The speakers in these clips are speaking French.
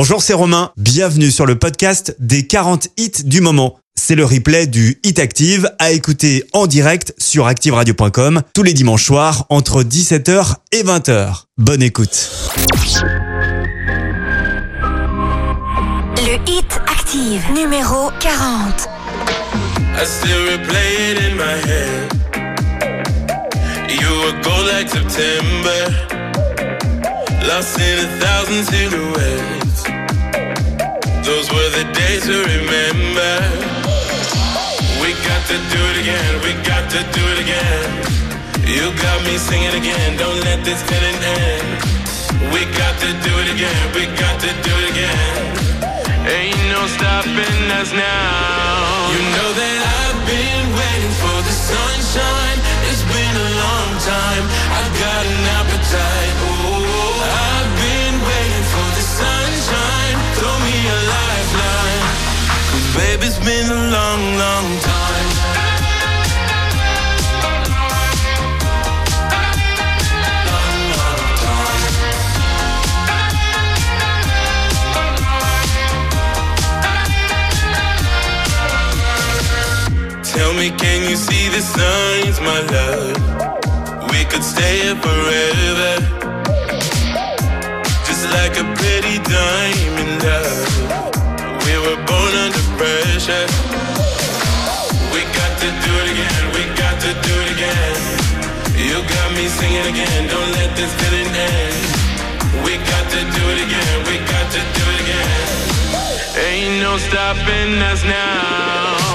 Bonjour, c'est Romain. Bienvenue sur le podcast des 40 hits du moment. C'est le replay du Hit Active à écouter en direct sur activeradio.com tous les dimanches soirs entre 17h et 20h. Bonne écoute. Le Hit Active numéro 40. I still replay it in my head. You were gold like September. Lost in a thousand silhouettes. Those were the days to remember. We got to do it again. We got to do it again. You got me singing again. Don't let this feeling end. We got to do it again. We got to do it again. Ain't no stopping us now. You know that I've been waiting for the sunshine. It's been a long time. I've got an appetite. Been a long, long time. Long, long time. Tell me, can you see the signs, my love? We could stay here forever. Just like a pretty diamond love. We were born under pressure. We got to do it again. We got to do it again. You got me singing again. Don't let this feeling end. We got to do it again. We got to do it again. Ain't no stopping us now.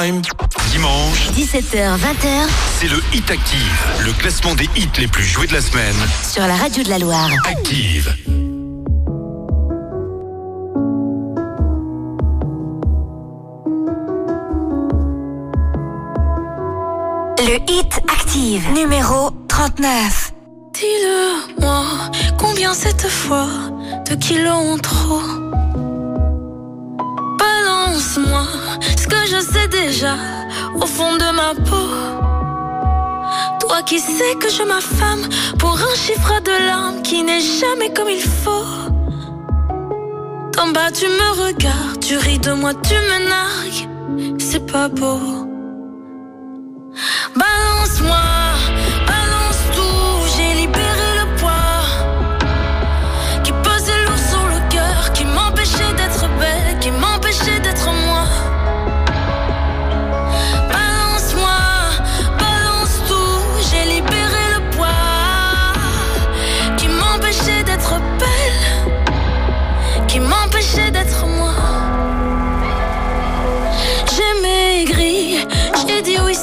Time. Dimanche, 17h, 20h c'est le Hit Active, le classement des hits les plus joués de la semaine. sur la radio de la Loire. Active. Le Hit Active numéro 39. Dis-le-moi, combien cette fois de kilos en trop? Balance-moi ce que je sais déjà au fond de ma peau. Toi qui sais que je m'affame pour un chiffre de larmes qui n'est jamais comme il faut. D'en bas tu me regardes, tu ris de moi, tu me nargues, c'est pas beau. Balance-moi,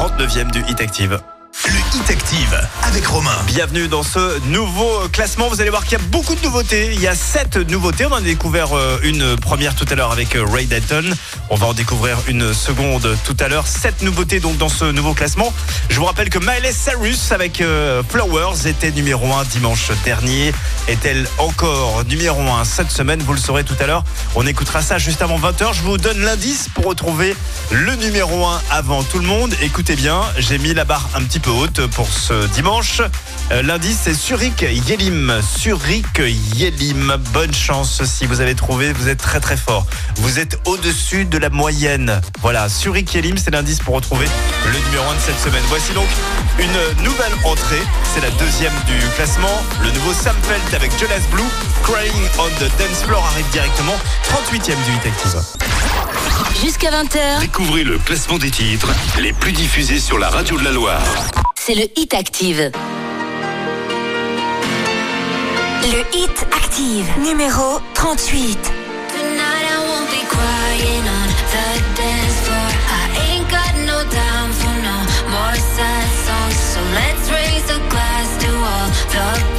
39e du Hit Active. Active avec Romain. Bienvenue dans ce nouveau classement. Vous allez voir qu'il y a beaucoup de nouveautés. Il y a sept nouveautés. On en a découvert euh, une première tout à l'heure avec euh, Ray Dalton. On va en découvrir une seconde tout à l'heure. Sept nouveautés donc dans ce nouveau classement. Je vous rappelle que Miley Cyrus avec euh, Flowers était numéro 1 dimanche dernier. Est-elle encore numéro 1 cette semaine? Vous le saurez tout à l'heure. On écoutera ça juste avant 20h. Je vous donne l'indice pour retrouver le numéro 1 avant tout le monde. Écoutez bien, j'ai mis la barre un petit peu haute pour ce dimanche. Euh, L'indice c'est Surik Yelim. Surik Yelim. Bonne chance si vous avez trouvé, vous êtes très très fort. Vous êtes au-dessus de la moyenne. Voilà, Surik Yelim, c'est l'indice pour retrouver le numéro 1 de cette semaine. Voici donc une nouvelle entrée. C'est la deuxième du classement. Le nouveau Sam Felt avec Jonas Blue. Crying on the Dance Floor arrive directement 38e du Hit Active. Jusqu'à 20h, Découvrez le classement des titres les plus diffusés sur la radio de la Loire. C'est le Hit Active. Le Hit Active, numéro 38. Tonight I won't be crying on the dance floor. I ain't got no time for no more sad songs. So let's raise a glass to all the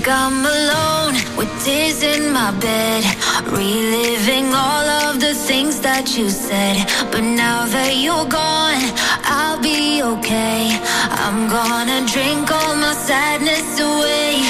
think I'm alone with tears in my bed, reliving all of the things that you said. But now that you're gone, I'll be okay. I'm gonna drink all my sadness away.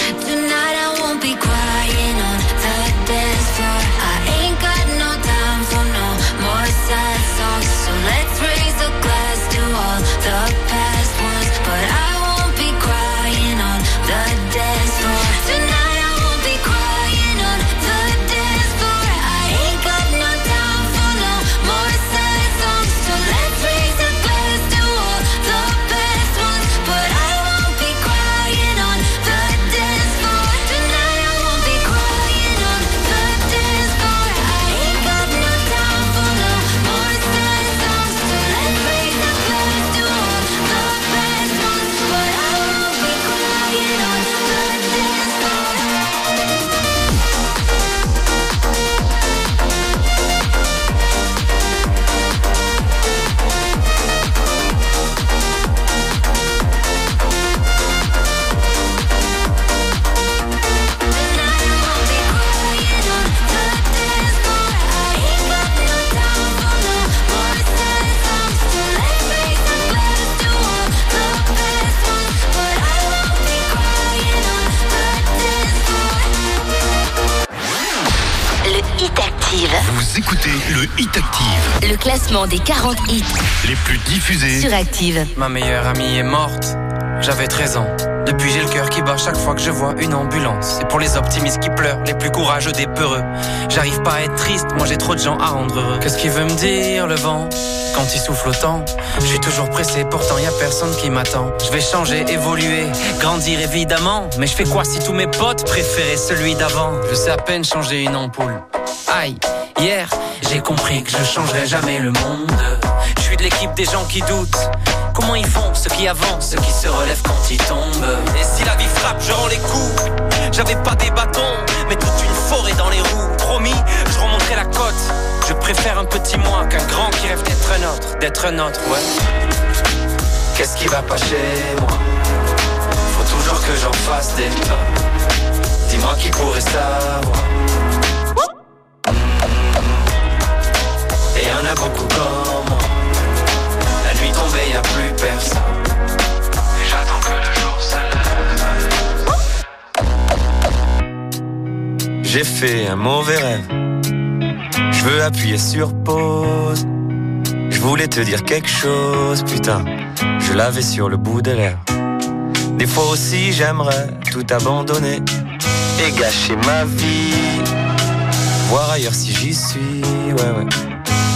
Écoutez le Hit Active, le classement des 40 hits les plus diffusés sur Active. Ma meilleure amie est morte, j'avais 13 ans. Depuis j'ai le cœur qui bat chaque fois que je vois une ambulance. C'est pour les optimistes qui pleurent, les plus courageux des peureux. J'arrive pas à être triste, moi j'ai trop de gens à rendre heureux. Qu'est-ce qu'il veut me dire le vent? Quand il souffle autant Je suis toujours pressé, pourtant y a personne qui m'attend. Je vais changer, évoluer, grandir évidemment. Mais je fais quoi si tous mes potes préféraient celui d'avant? Je sais à peine changer une ampoule. Aïe, hier j'ai compris que je changerai jamais le monde. Je suis de l'équipe des gens qui doutent. Comment ils font ceux qui avancent, ceux qui se relèvent quand ils tombent? Et si la vie frappe, je rends les coups. J'avais pas des bâtons, mais toute une forêt dans les roues. Promis, je remonterai la côte. Je préfère un petit moi qu'un grand qui rêve d'être un autre D'être un autre, ouais. Qu'est-ce qui va pas chez moi? Faut toujours que j'en fasse des pas Dis-moi qui pourrait savoir un à beaucoup coup dormant La nuit tombée, y a plus personne. Et j'attends que le jour se lève J'ai fait un mauvais rêve. Je veux appuyer sur pause. Je voulais te dire quelque chose, putain Je l'avais sur le bout de l'air. Des fois aussi j'aimerais tout abandonner Et gâcher ma vie. Voir ailleurs si j'y suis, ouais ouais.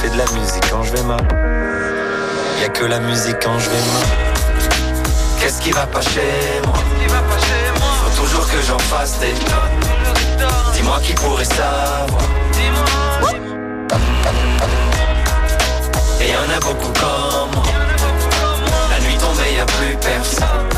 Fais de la musique quand je vais mal. Y a que la musique quand je vais mal. Qu'est-ce qui va pas chez moi? Faut toujours que j'en fasse des Dis-moi qui pourrait savoir. Et y en a beaucoup comme moi. La nuit tombée, y a plus personne.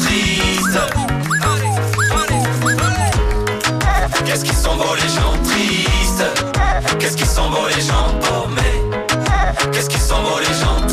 sont beaux les gens tristes. Qu'est-ce qu'ils sont beaux les gens paumés? Qu'est-ce qu'ils sont beaux les gens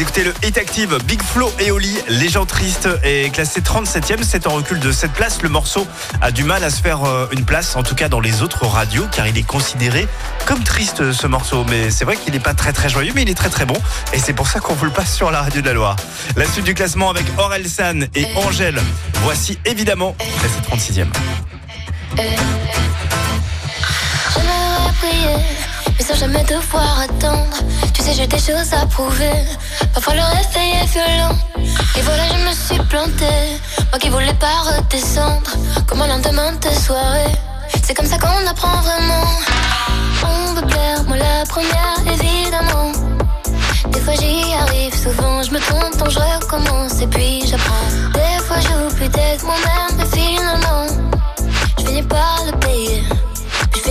Écoutez le Hit Active Big Flo et Oli, Les gens tristes est classé 37e, c'est en recul de 7 places. Le morceau a du mal à se faire euh, une place, en tout cas dans les autres radios, car il est considéré comme triste ce morceau. Mais c'est vrai qu'il n'est pas très très joyeux, mais il est très très bon. Et c'est pour ça qu'on vous le passe sur la radio de la Loire. La suite du classement avec Aurel San et Angèle. Voici évidemment classé 36e. J'aimerais prier, mais sans jamais devoir attendre. Tu sais, j'ai des choses à prouver. Parfois le réveil est violent. Et voilà, je me suis plantée. Moi qui voulais pas redescendre. Comme un lendemain de soirée. C'est comme ça qu'on apprend vraiment. On veut plaire, moi la première, évidemment. Des fois j'y arrive, souvent je me trompe, donc je recommence et puis j'apprends. Des fois j'oublie d'être moi-même, mais finalement, je finis par le payer.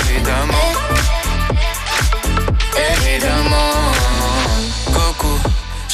Évidemment, évidemment.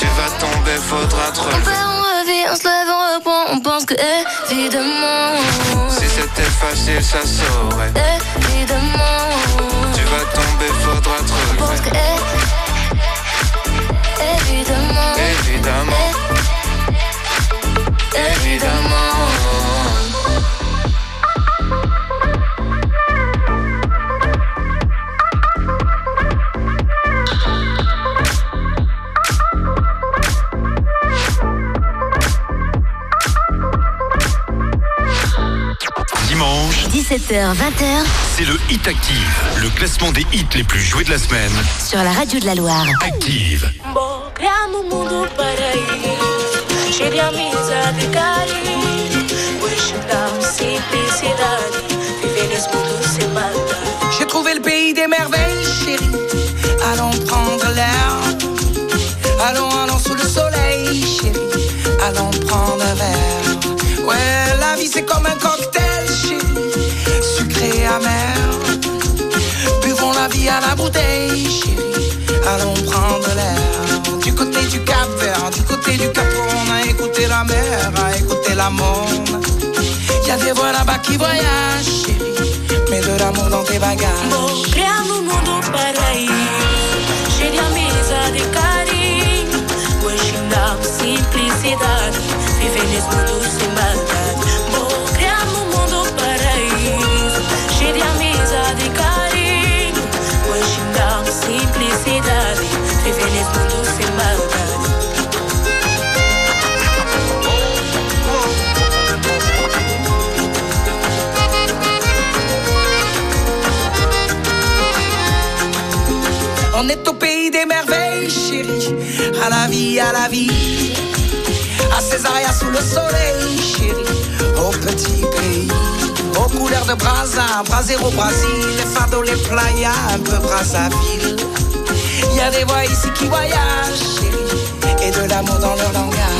Tu vas tomber, faudra te On perd, on revit, on se lève, on reprend, on pense que évidemment, Si c'était facile, ça saurait. évidemment, Tu vas tomber, faudra te on pense que évidemment, Évidemment, évidemment. Dimanche, 17h, 20h c'est le Hit Active, le classement des hits les plus joués de la semaine. sur la radio de la Loire. Active. J'ai trouvé le pays des merveilles, chérie. Allons prendre l'air. Allons, allons sous le soleil, chérie. Allons prendre un verre. Ouais, la vie c'est comme un cocktail, chérie. Amer. Buvons la vie à la bouteille, chérie. Allons prendre l'air. Du côté du Cap Vert, du côté du Cap, on a écouté la mer, a écouté la monde. Y a des voix là-bas qui voyagent, chérie. Mets de l'amour dans tes bagages. Criamos um mundo paraíso, cheio de amizade e carinho. Hoje dá simplicidade, viver nesse mundo sem maldade. Est au pays des merveilles, chérie. À la vie, à la vie. À Césaria sous le soleil, chérie. Au petit pays. Aux couleurs de Brasa, Brasero au Brésil. Les fardeaux, les playas, un peu Brazzaville. Y a des voix ici qui voyagent, chérie. Et de l'amour dans leur langage.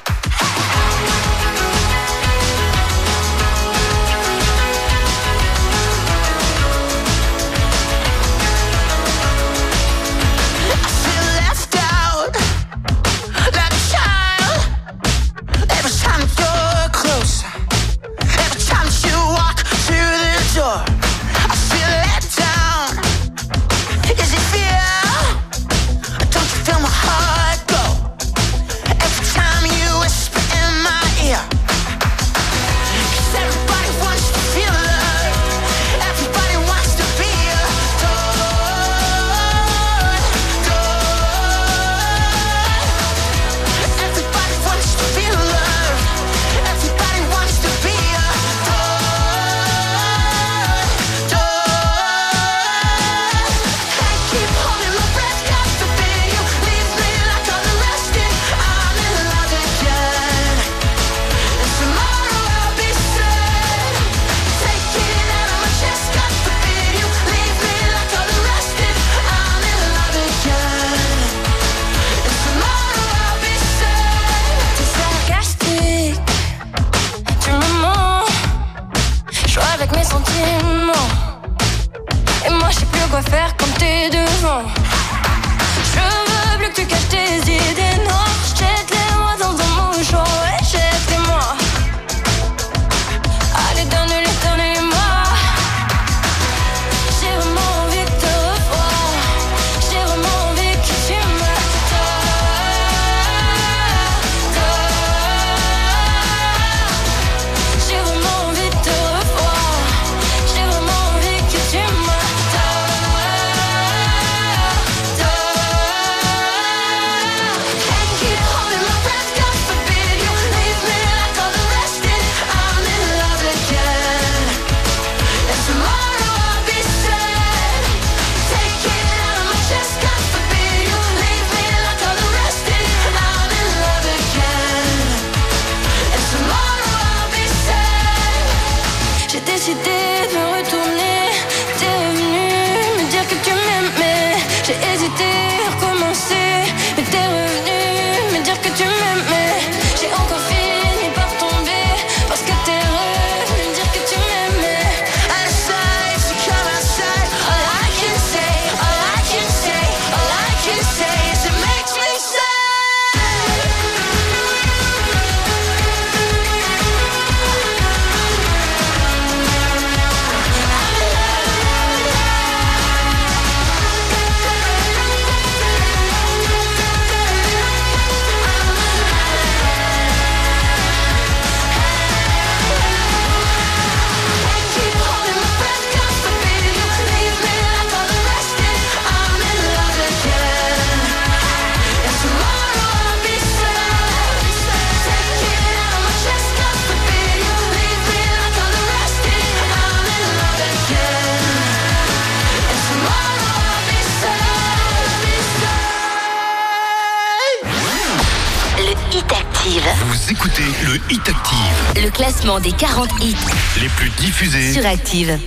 Des 40 hits Les plus diffusés sur Active.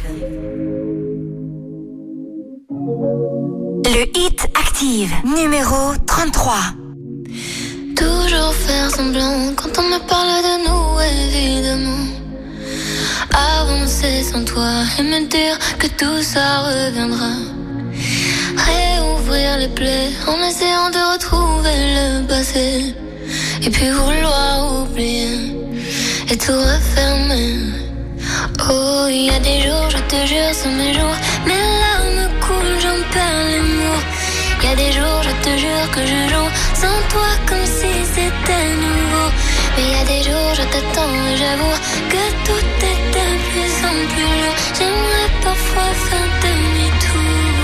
Le Hit Active, numéro 33. Toujours faire semblant quand on me parle de nous, évidemment. Avancer sans toi et me dire que tout ça reviendra. Que tout est de plus en plus lourd. J'aimerais parfois faire demi-tour.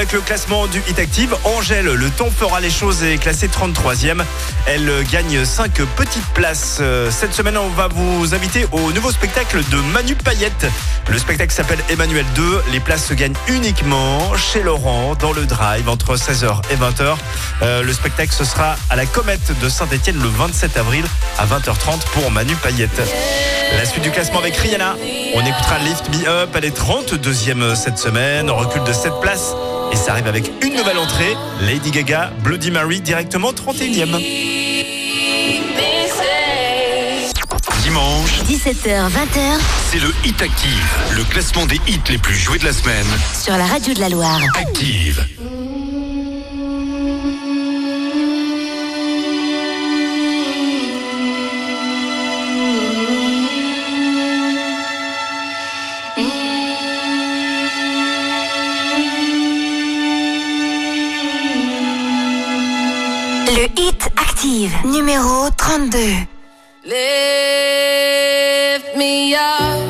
avec le classement du Hit Active. Angèle, le temps fera les choses est classée 33e. Elle euh, gagne 5 petites places. Euh, Cette semaine, on va vous inviter au nouveau spectacle de Manu Payette. Le spectacle s'appelle Emmanuel 2. Les places se gagnent uniquement chez Laurent dans le drive entre 16h et 20h. Euh, le spectacle ce sera à la Comète de Saint-Etienne le 27 avril à 20h30 pour Manu Payette. La suite du classement avec Rihanna. On écoutera Lift Me Up. Elle est 32e cette semaine. On recule de 7 places. Et ça arrive avec une nouvelle entrée. Lady Gaga, Bloody Mary, directement 31e. Dimanche, 17h, 20h c'est le Hit Active. Le classement des hits les plus joués de la semaine. sur la radio de la Loire. Active. Le Hit Active, numéro 32. Lift me up,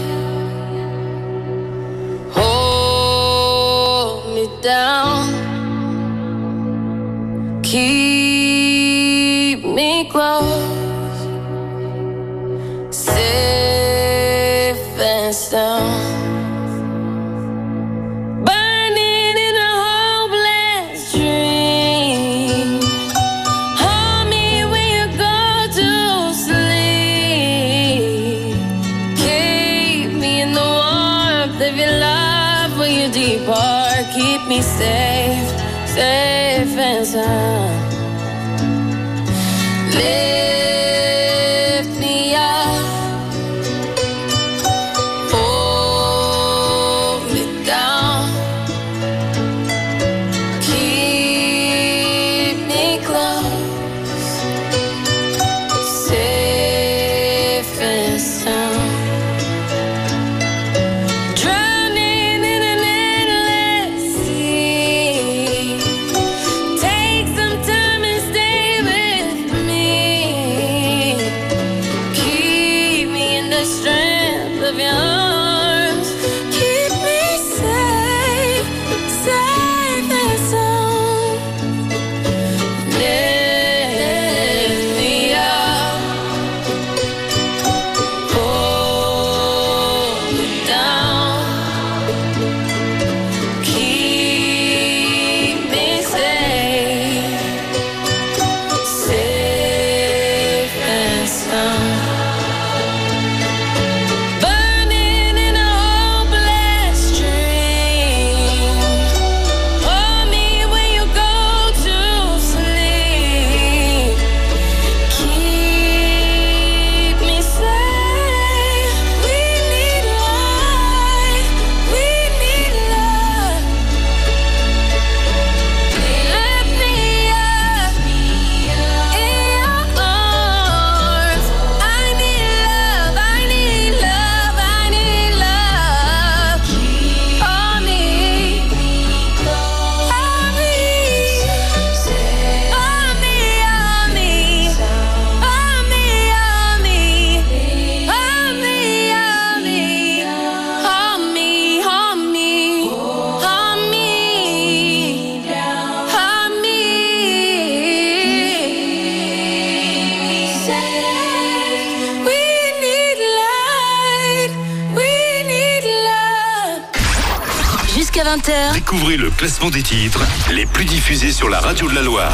classement des titres les plus diffusés sur la radio de la Loire.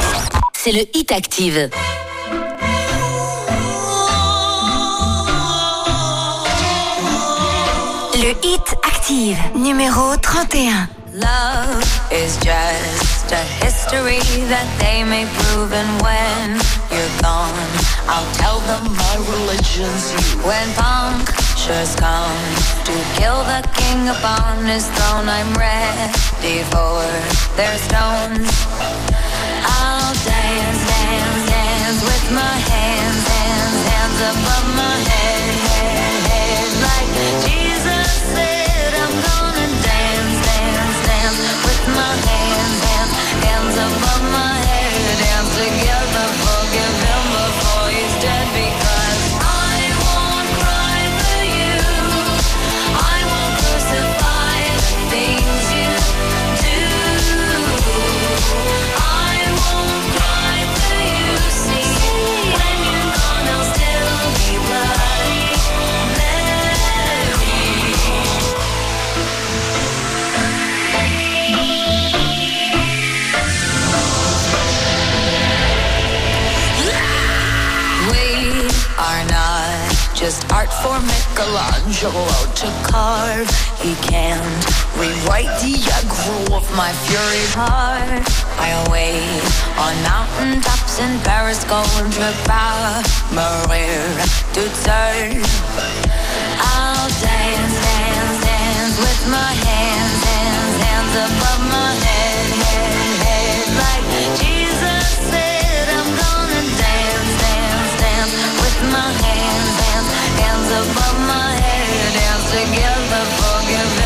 C'est le Hit Active. Le Hit Active, numéro 31. Love is just a history that they may prove and when you're gone I'll tell them my religion's you When punctures come. To kill the king upon his throne I'm ready for their stones. I'll dance, dance, dance with my hands, hands, hands above my just art for Michelangelo to carve. He can't rewrite the aggro of my fury heart. I wait on mountain tops in Paris, going to Maria to turn. I'll dance, dance, dance with my hands, never forgiven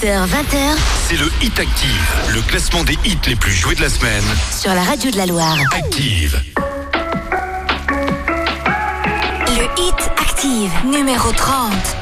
17h, 20h. C'est le Hit Active, le classement des hits les plus joués de la semaine. Sur la radio de la Loire. Active. Le Hit Active, numéro 30.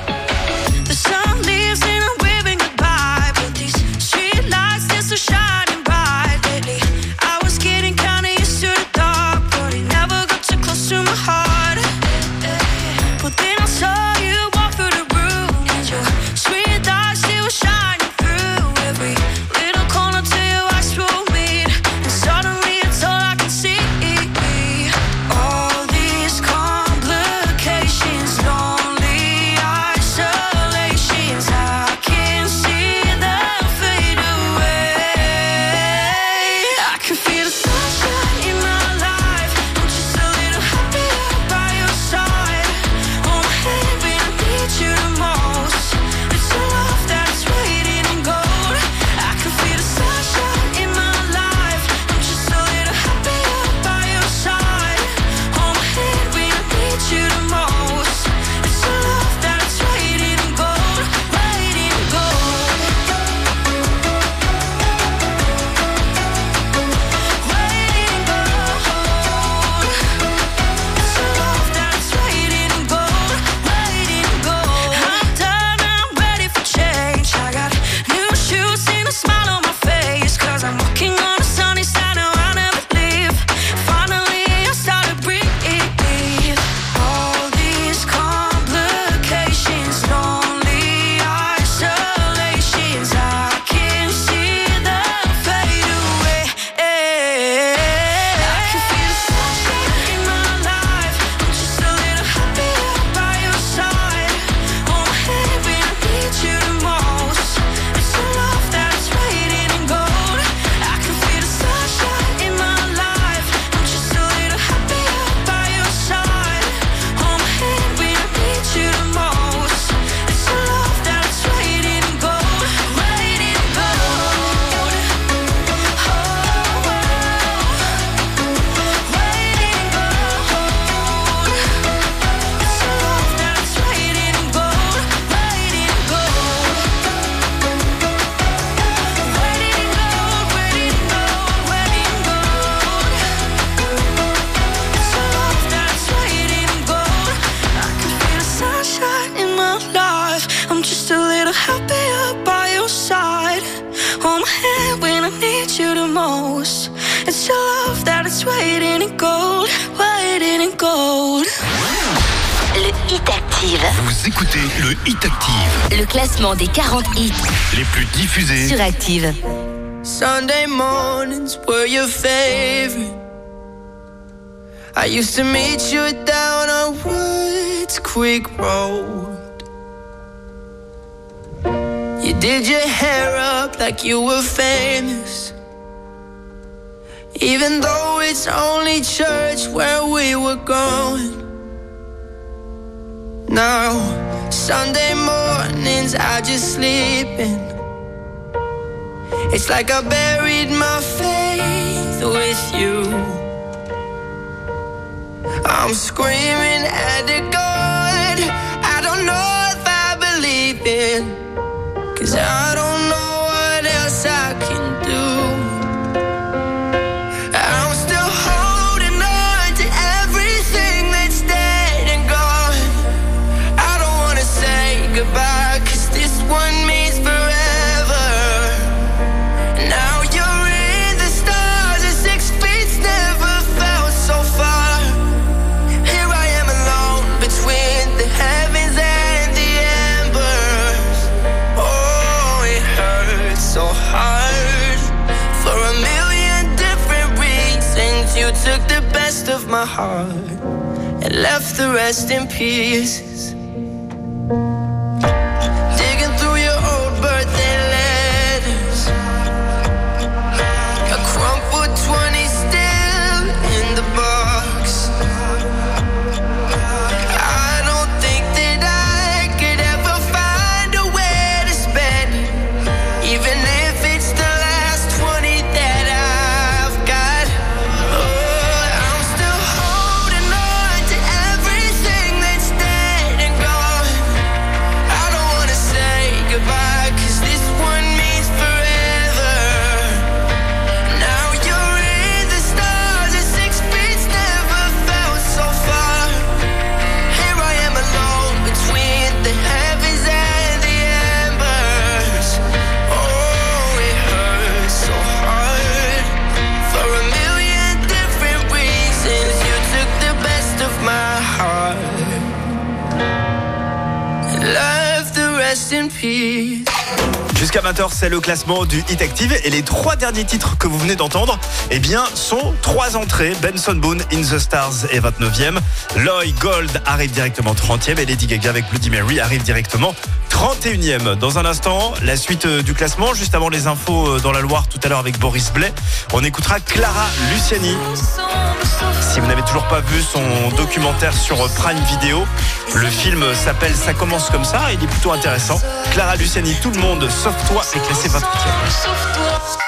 Des 40 hits les plus diffusés sur Active. Sunday mornings were your favorite. I used to meet you down on Woods Quick Road. You did your hair up like you were famous. Even though it's only church where we were going. Now Sunday mornings I just sleep in. It's like I buried my faith with you. I'm screaming at the God I don't know if I believe in. Cause I don't know what else I can do. My heart and left the rest in peace. Jusqu'à 20h, c'est le classement du Hit Active et les trois derniers titres que vous venez d'entendre, eh sont trois entrées. Benson Boone, In the Stars est 29e. Loy Gold arrive directement 30e et Lady Gaga avec Bloody Mary arrive directement 31e. Dans un instant, la suite euh, du classement, juste avant les infos euh, dans la Loire tout à l'heure avec Boris Blais, on écoutera Clara Luciani. Si vous n'avez toujours pas vu son documentaire sur Prime Video, le film s'appelle Ça commence comme ça, il est plutôt intéressant. Clara Luciani, tout le monde sauf toi est classé 28e.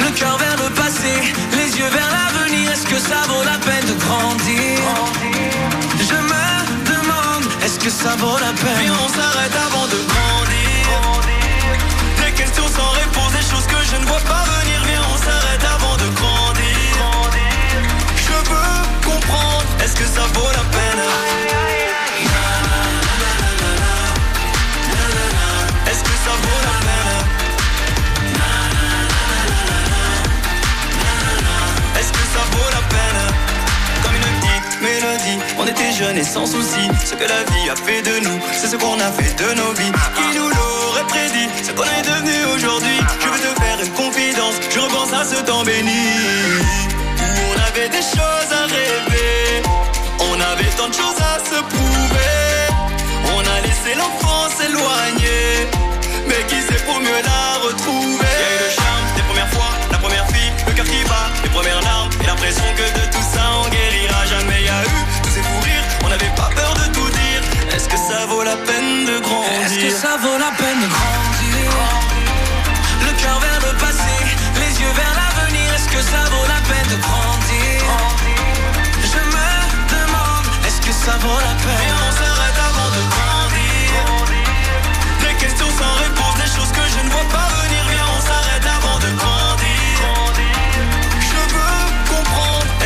Le cœur vers le passé, les yeux vers l'avenir, est-ce que ça vaut la peine de grandir? Je me demande, est-ce que ça vaut la peine? Puis on s'arrête avant de grandir. Des questions sans réponse, des choses que je ne vois pas venir. Viens, on s'arrête avant de grandir. Je veux comprendre, est-ce que ça vaut la peine? Est-ce que ça vaut la peine On était jeunes et sans souci Ce que la vie a fait de nous C'est ce qu'on a fait de nos vies. Qui nous l'aurait prédit? Ce qu'on est devenu aujourd'hui. Je veux te faire une confidence. Je repense à ce temps béni. On avait des choses à rêver. On avait tant de choses à se prouver. On a laissé l'enfance s'éloigner. Mais qui sait pour mieux la retrouver? Le cœur qui bat Les premières larmes et l'impression que de tout ça on guérira. Jamais Il y a eu tous ces fous rires On n'avait pas peur de tout dire. Est-ce que ça vaut la peine de grandir? Est-ce que ça vaut la peine de grandir? Le cœur vers le passé Les yeux vers l'avenir. Est-ce que ça vaut la peine de grandir? Je me demande Est-ce que ça vaut la peine? Et on s'arrête avant de grandir. Des questions sans réponse Des choses que je ne vois pas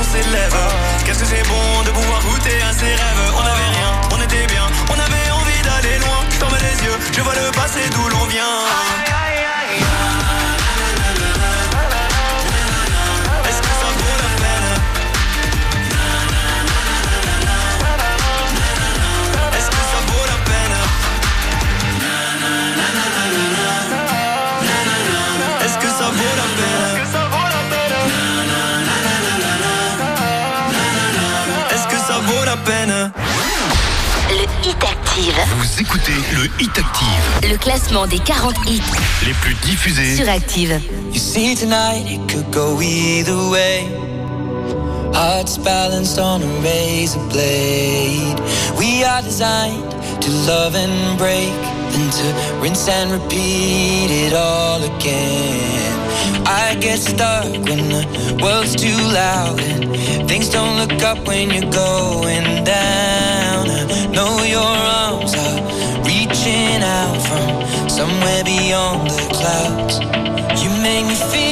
s'élève Qu'est-ce que c'est bon de pouvoir goûter à ses rêves? On n'avait rien, on était bien On avait envie d'aller loin. Je les yeux, je vois le passé d'où l'on vient Hit Active, Vous écoutez le Hit Active, le classement des 40 hits les plus diffusés sur Active. You see tonight it could go either way. Hearts balanced on a razor blade. We are designed to love and break, then to rinse and repeat it all again. I get stuck when the world's too loud and things don't look up when you're going down. Know your arms are reaching out from somewhere beyond the clouds. You make me feel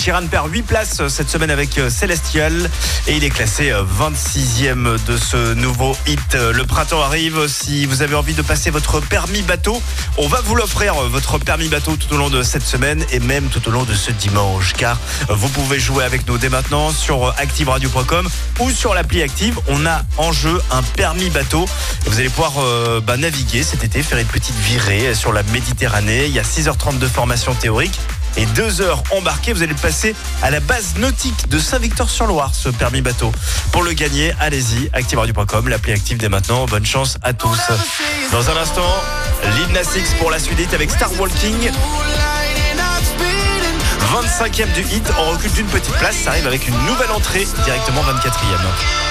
Ed Sheeran perd 8 places cette semaine avec euh, Celestial et il est classé euh, 26e de ce nouveau hit. Euh, Le printemps arrive. Si vous avez envie de passer votre permis bateau, on va vous l'offrir, euh, votre permis bateau, tout au long de cette semaine et même tout au long de ce dimanche. Car euh, vous pouvez jouer avec nous dès maintenant sur euh, activeradio.com ou sur l'appli Active. On a en jeu un permis bateau. Vous allez pouvoir euh, bah, naviguer cet été, faire une petite virée sur la Méditerranée. Il y a 6h30 de formation théorique et deux heures embarquées. Vous allez passer à la base nautique de Saint-Victor-sur-Loire, ce permis bateau. Pour le gagner, allez-y, activeradio.com, l'appli active dès maintenant. Bonne chance à tous. Dans un instant, Lil pour la suite avec Star Walking. 25e du hit, on recule d'une petite place, ça arrive avec une nouvelle entrée, directement 24e.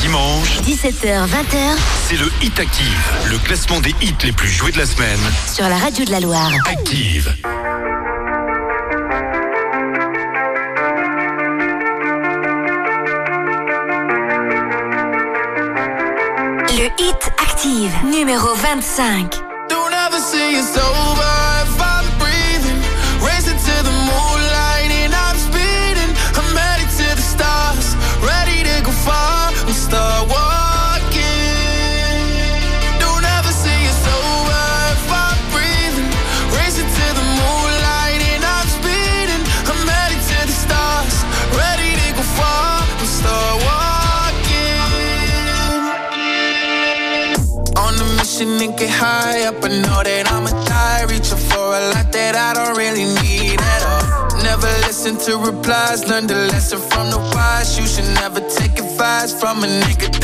Dimanche, 17h, 20h c'est le Hit Active, le classement des hits les plus joués de la semaine. sur la radio de la Loire. Active. Le hit active, numéro 25. Don't ever say it's over high up. I know that I'ma die. Reaching for a lot that I don't really need at all. Never listen to replies. Learn the lesson from the wise. You should never take advice from a nigga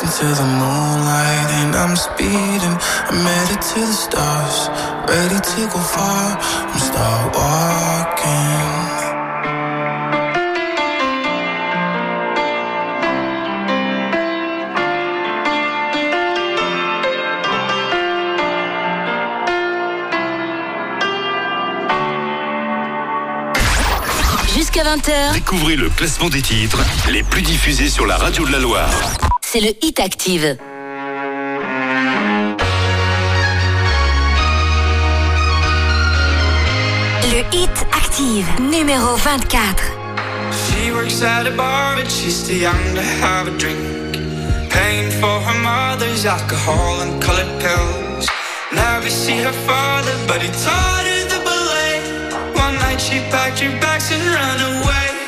Racing to the moonlight and I'm speeding. I'm headed to the stars, ready to go far. I'm start walking. Jusqu'à 20h, Découvrez le classement des titres les plus diffusés sur la radio de la Loire. C'est le Hit Active. Le Hit Active, numéro 24. She works at a bar, but she's too young to have a drink. Paying for her mother's alcohol and colored pills. Never see her father, but he taught her the ballet. One night she packed her bags and ran away.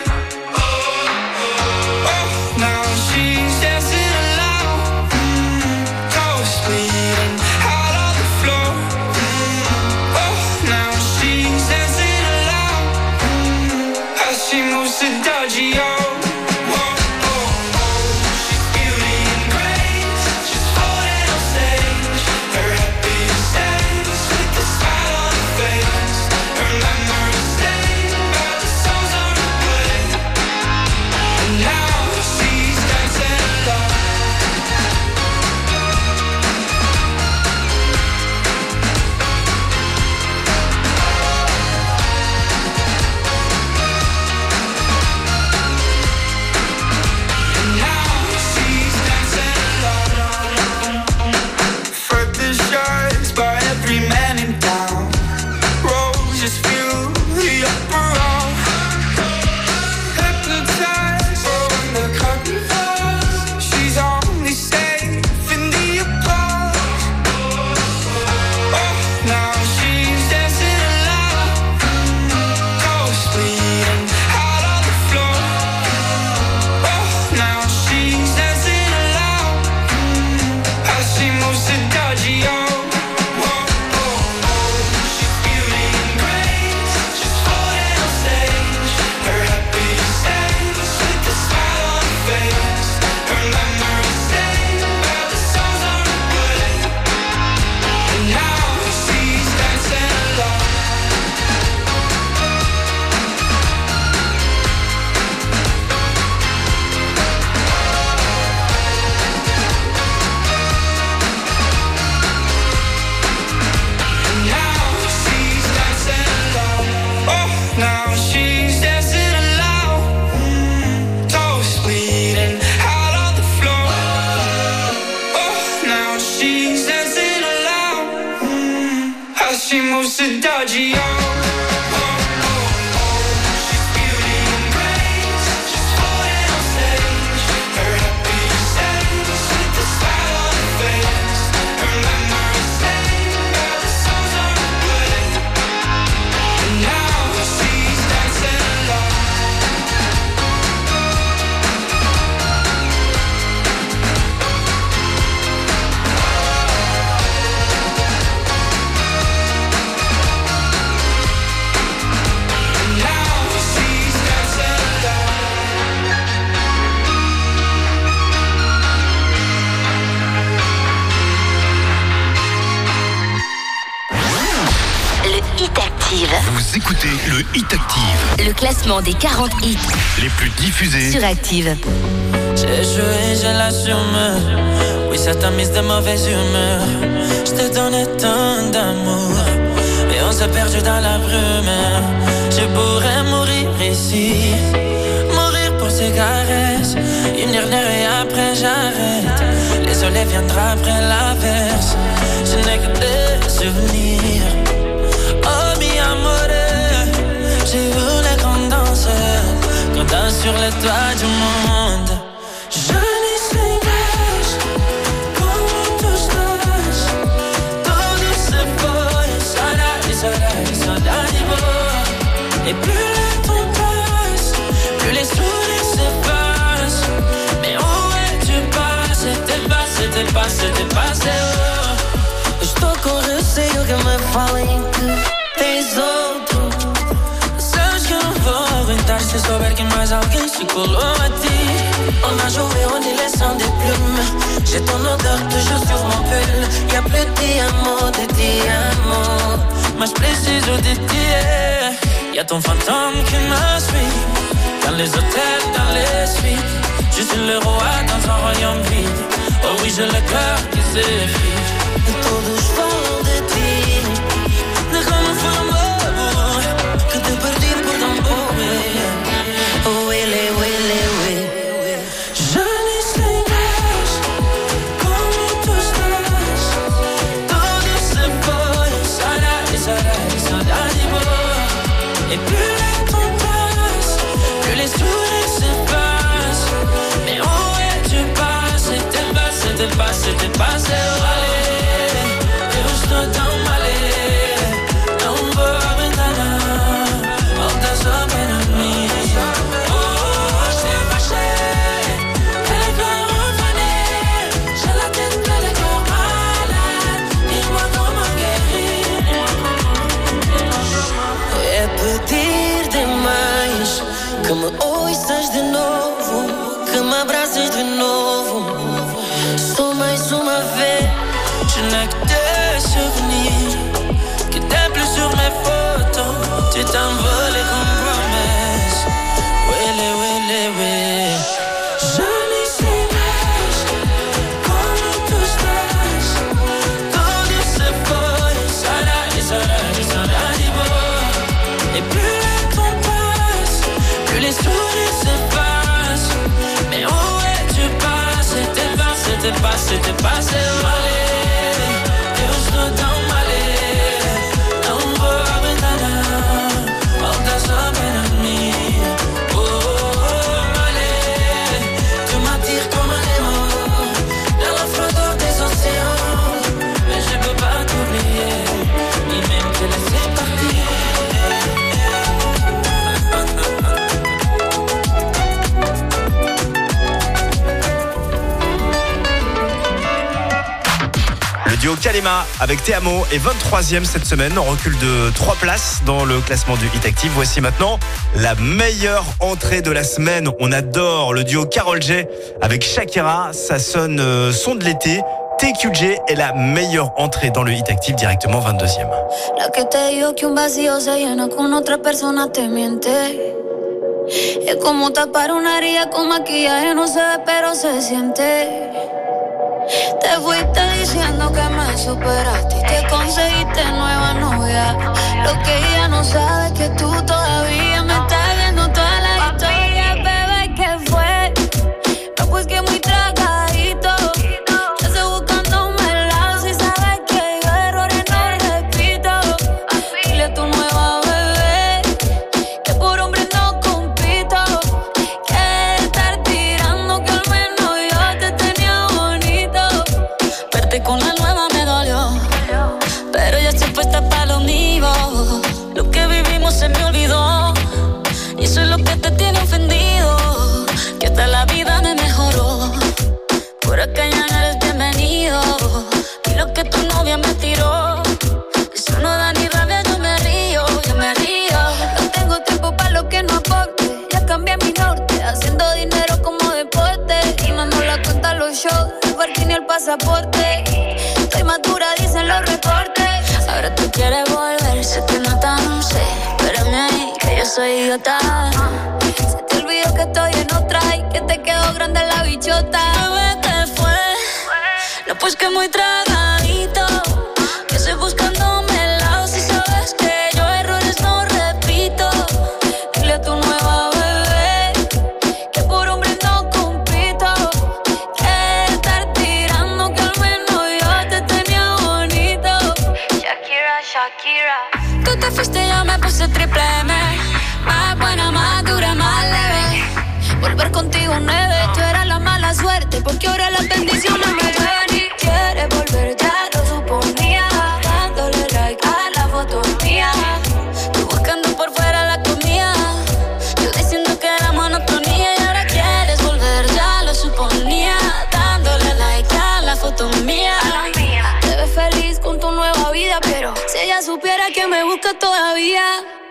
Classement des 40 hits Les plus diffusés. sur Active. J'ai joué, j'ai l'assume. Oui, ça t'a mise de mauvaise humeur. Je te donnais tant d'amour. Et on s'est perdu dans la brume. Je pourrais mourir ici. Mourir pour ces caresses. Une dernière et après j'arrête. Les soleils viendra après l'averse. Je n'ai que des souvenirs. Sur les toits du monde. Je se se. Et plus le temps passe, plus les sourires s'effacent. Mais où es-tu passé? T'es passé, t'es passé, t'es passé. Oh. Estou com receio que me falem que tens aguentar se souber que mais alguém se colou a ti. On a joué en laissant des plumes. J'ai ton odeur toujours sur mon pull. Y'a plus de diamants, de diamants. Mas preciso de ti. Y'a ton fantôme qui me. Dans les hôtels, dans les suites. Je suis le roi dans un royaume vide. Oh oui, j'ai le cœur qui s'effrite. Et todos falam de ti. Déjame amor. Que te perdí je n'ai que des souvenirs, que t'es plus sur mes photos. Tu t'envoles comme Kalema avec Théamo est 23e cette semaine, en recul de 3 places dans le classement du Hit Active. Voici maintenant la meilleure entrée de la semaine. On adore le duo Carol J avec Shakira. Ça sonne euh, son de l'été. TQJ est la meilleure entrée dans le Hit Active, directement 22e. La que te dijo que un vacío se llena con otra persona te miente. Es como tapar una herida con maquillaje, no se ve, pero se siente. Te fuiste diciendo que me superaste y conseguiste nueva novia. Lo que ella no sabe es que tú pasaporte. Estoy madura, dicen los reportes. Ahora tú quieres volver, se te nota, no sé. Espérame ahí, que yo soy idiota. Se te olvidó que estoy en otra y que te quedó grande la bichota. Bebé, te fue. No, pues que muy trago. Me busca todavía.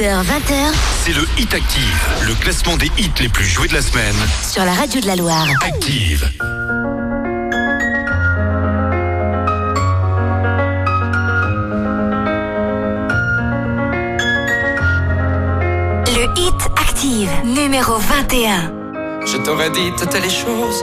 18h, 20h. C'est le Hit Active, le classement des hits les plus joués de la semaine. Sur la radio de la Loire. Active. Le Hit Active, numéro 21. Je t'aurais dit toutes les choses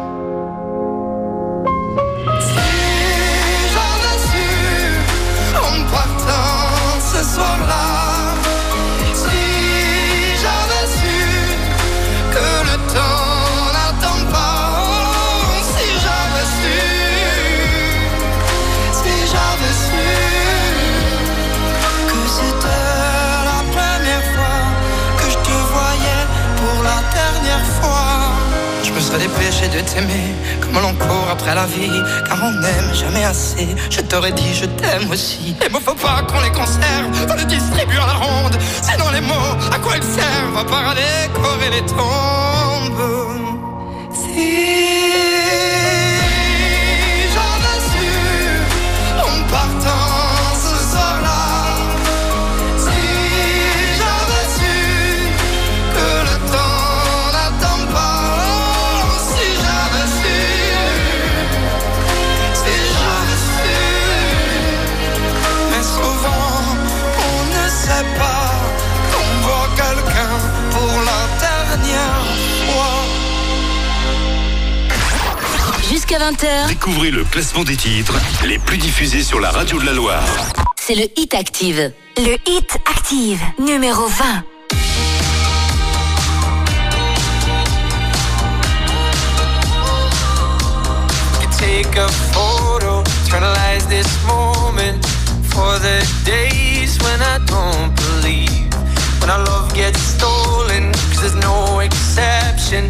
Je me serais dépêché de t'aimer comme l'on court après la vie, car on n'aime jamais assez. Je t'aurais dit je t'aime aussi. Les mots faut pas qu'on les conserve, faut les distribuer à la ronde. Sinon les mots, à quoi ils servent À part à décorer les tombes. Si Jusqu'à 20h, Découvrez le classement des titres les plus diffusés sur la radio de la Loire. c'est le hit active. Le hit active, numéro 20. You take a photo, turn the light Utilize this moment for the days when I don't believe. When our love gets stolen, cause there's no exception.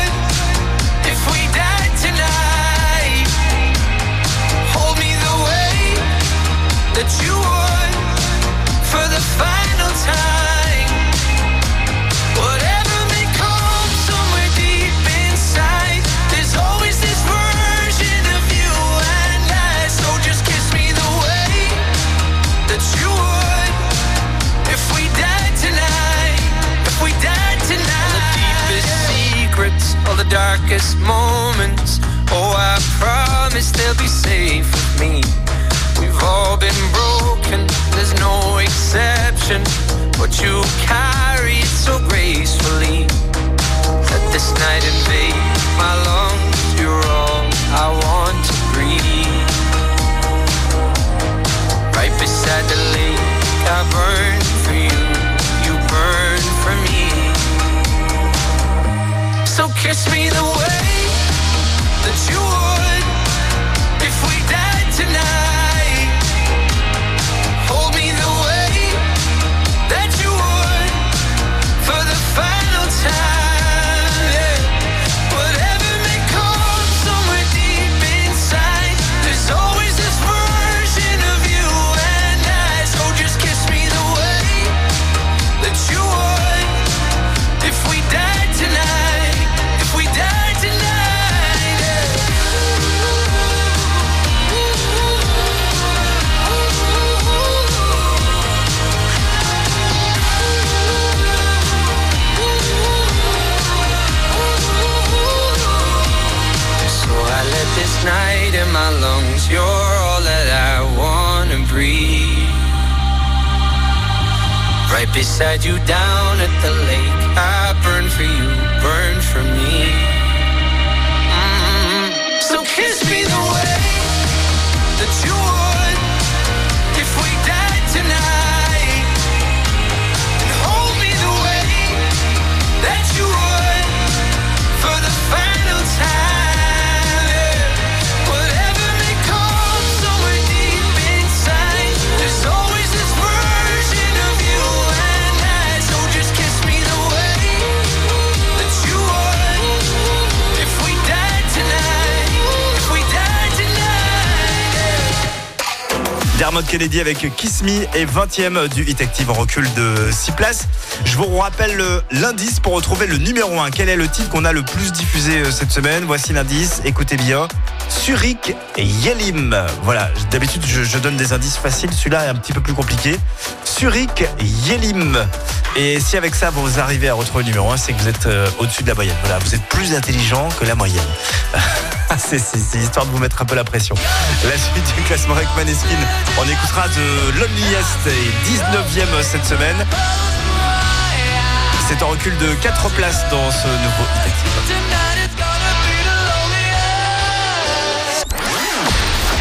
that you for the final time. Whatever may come somewhere deep inside, there's always this version of you and I. So just kiss me the way that you would if we died tonight. If we died tonight. All the deepest secrets, all the darkest moments. Oh, I promise they'll be safe with me. All been broken, there's no exception. But you carry so gracefully. Let this night invade my lungs. You're all I want to breathe. Right beside the lake, I burn for you. You burn for me. So kiss me the way that you would beside you down at the lake. I burn for you, Dermot Kennedy avec Kiss Me et 20e du Hit Active en recul de 6 places. Je vous rappelle le- l'indice pour retrouver le numéro 1. Quel est le titre qu'on a le plus diffusé euh, cette semaine? Voici l'indice, écoutez bien. Zurich Yelim. Voilà, d'habitude je, je donne des indices faciles, celui-là est un petit peu plus compliqué. Zurich Yelim. Et si avec ça vous arrivez à retrouver le numéro 1, c'est que vous êtes euh, au-dessus de la moyenne. Voilà, vous êtes plus intelligent que la moyenne. c'est c'est- c'est histoire de vous mettre un peu la pression. La suite du classement avec Maneskin, on écoutera de Loneliest et 19e cette semaine. C'est en recul de 4 places dans ce nouveau Hit Active.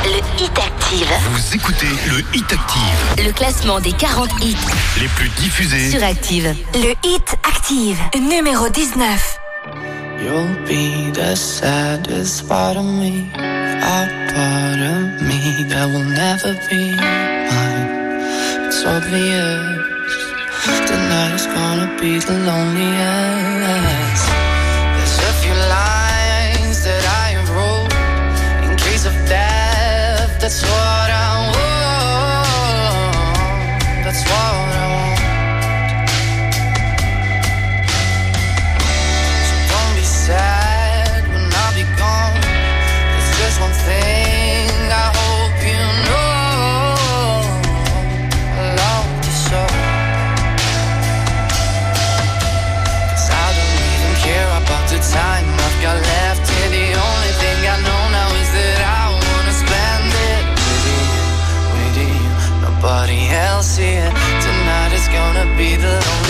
Le Hit Active. Vous écoutez le Hit Active, Le classement des 40 hits les plus diffusés. sur Active. Le Hit Active, numéro 19. You'll be the saddest part of me, a part of me that will never be mine. It's obvious tonight is gonna be the loneliest. be the only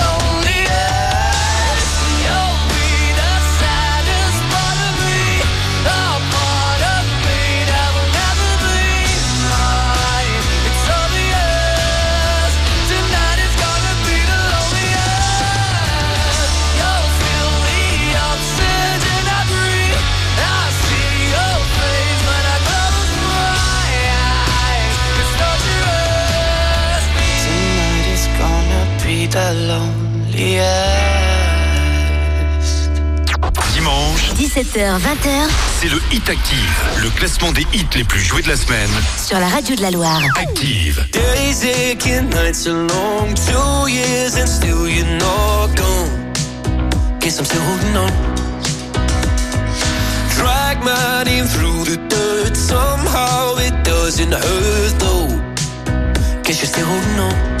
18h20h. C'est le Hit Active, le classement des hits les plus joués de la semaine. Sur la radio de la Loire. Active. Days aching, nights are long, two years and still you're not gone. Guess I'm still holding on. Drag my name through the dirt, somehow it doesn't hurt though. Guess you're still holding on.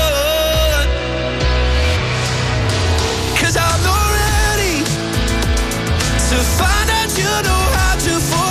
To forget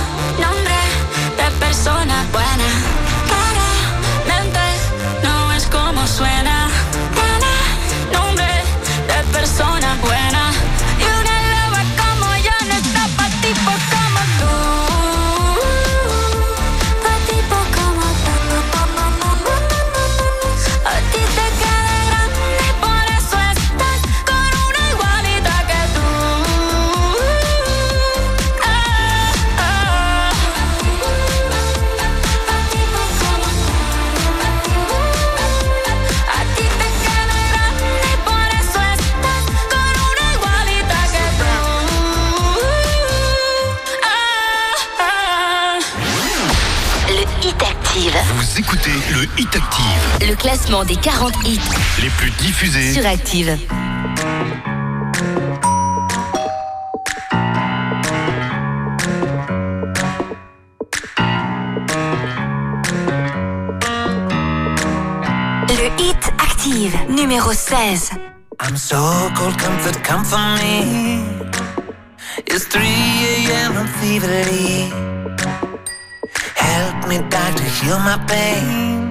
Persona buena. Claramente no es como suena. Tiene nombre de persona buena. Le Hit Active, Le classement des 40 hits les plus diffusés sur Active. Le Hit Active, numéro 16. I'm so cold, comfort, come for me. It's 3 a.m. I'm feverly. Help me, doctor, heal my pain.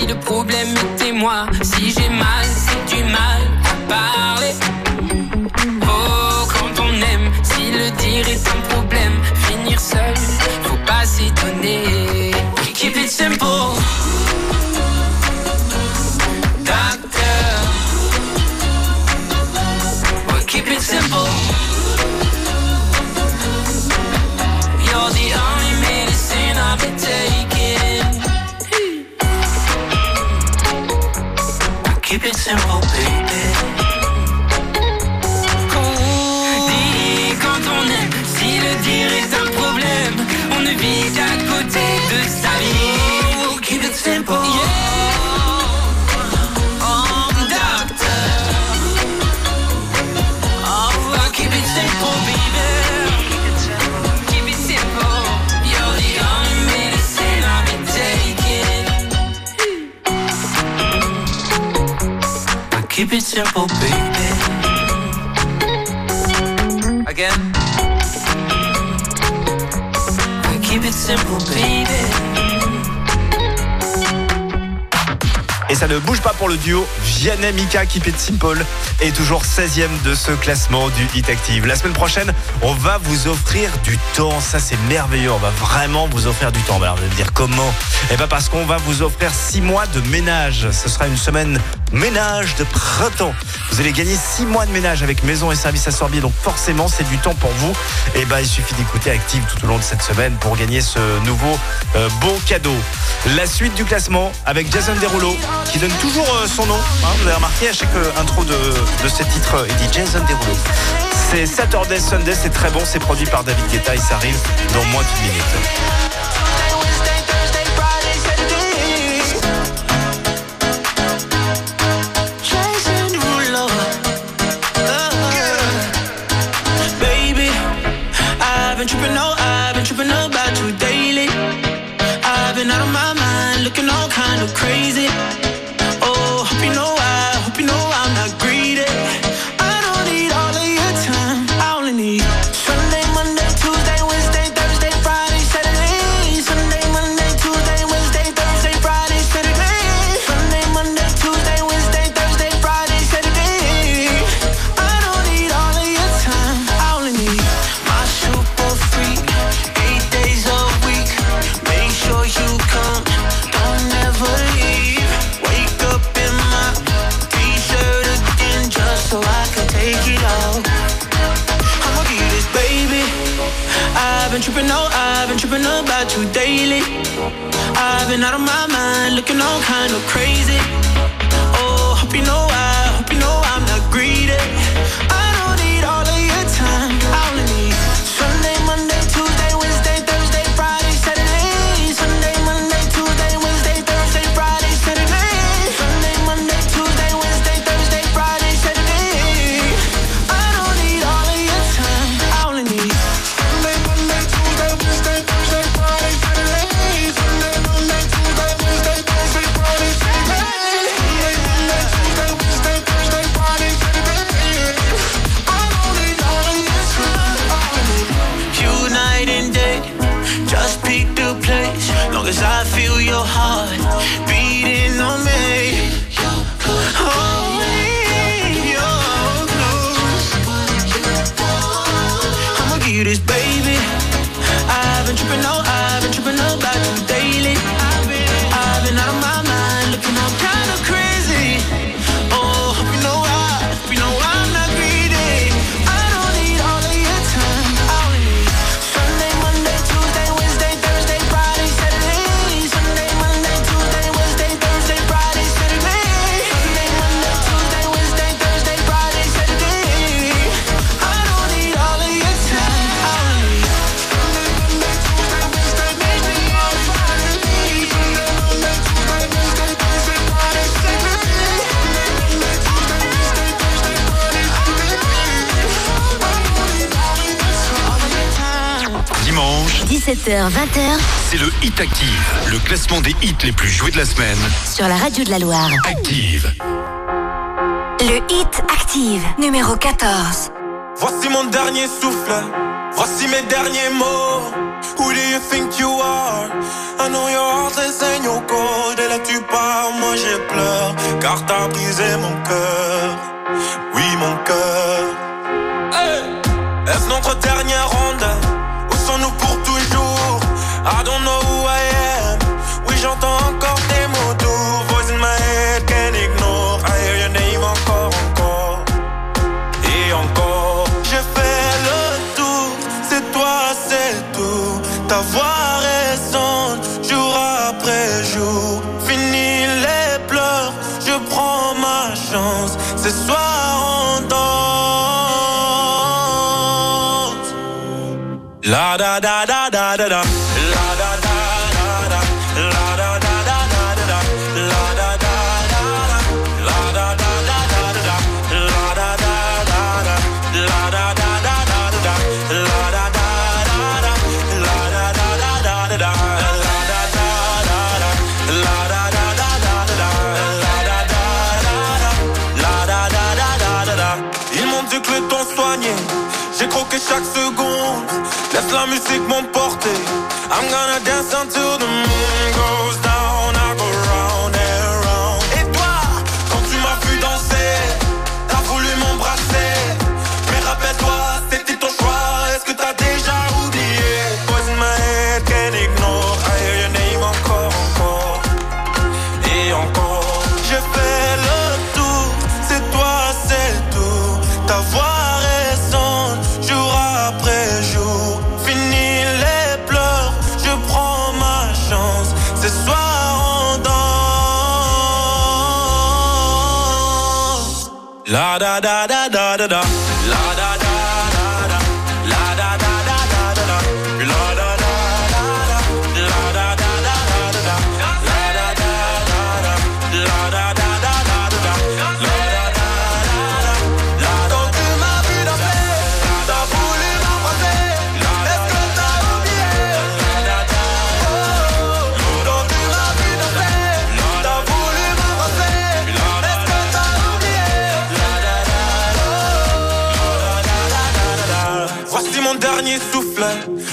Si le problème était moi, si j'ai mal, Keep it simple, baby. Again. Keep it simple, baby. Ça ne bouge pas pour le duo Vianney Mika Keep It Simple est toujours 16e de ce classement du Hit Active. La semaine prochaine, on va vous offrir du temps. Ça, c'est merveilleux. On va vraiment vous offrir du temps. Alors, vous me dire comment? Eh bien, parce qu'on va vous offrir 6 mois de ménage. Ce sera une semaine ménage de printemps. Vous allez gagner 6 mois de ménage avec maison et service à Sorbier. Donc, forcément, c'est du temps pour vous. Et ben, il suffit d'écouter Active tout au long de cette semaine pour gagner ce nouveau euh, bon cadeau. La suite du classement avec Jason Derulo qui donne toujours euh, son nom. hein. vous avez remarqué à chaque euh, intro de, de ces titres, euh, il dit Jason Derulo. C'est Saturday Sunday, c'est très bon, c'est produit par David Guetta et ça arrive dans moins d'une minute. Kind of crazy. 20h. C'est le Hit Active, le classement des hits les plus joués de la semaine. Sur la radio de la Loire. Active. Le Hit Active, numéro 14. Voici mon dernier souffle, voici mes derniers mots. Who do you think you are? I know your heart is in your cold. Et là tu pars, moi j'ai pleure, car t'as brisé mon cœur. Oui, mon cœur. La da da da da da da. La da da. chaque seconde la musique, mon pote. da da da da da da.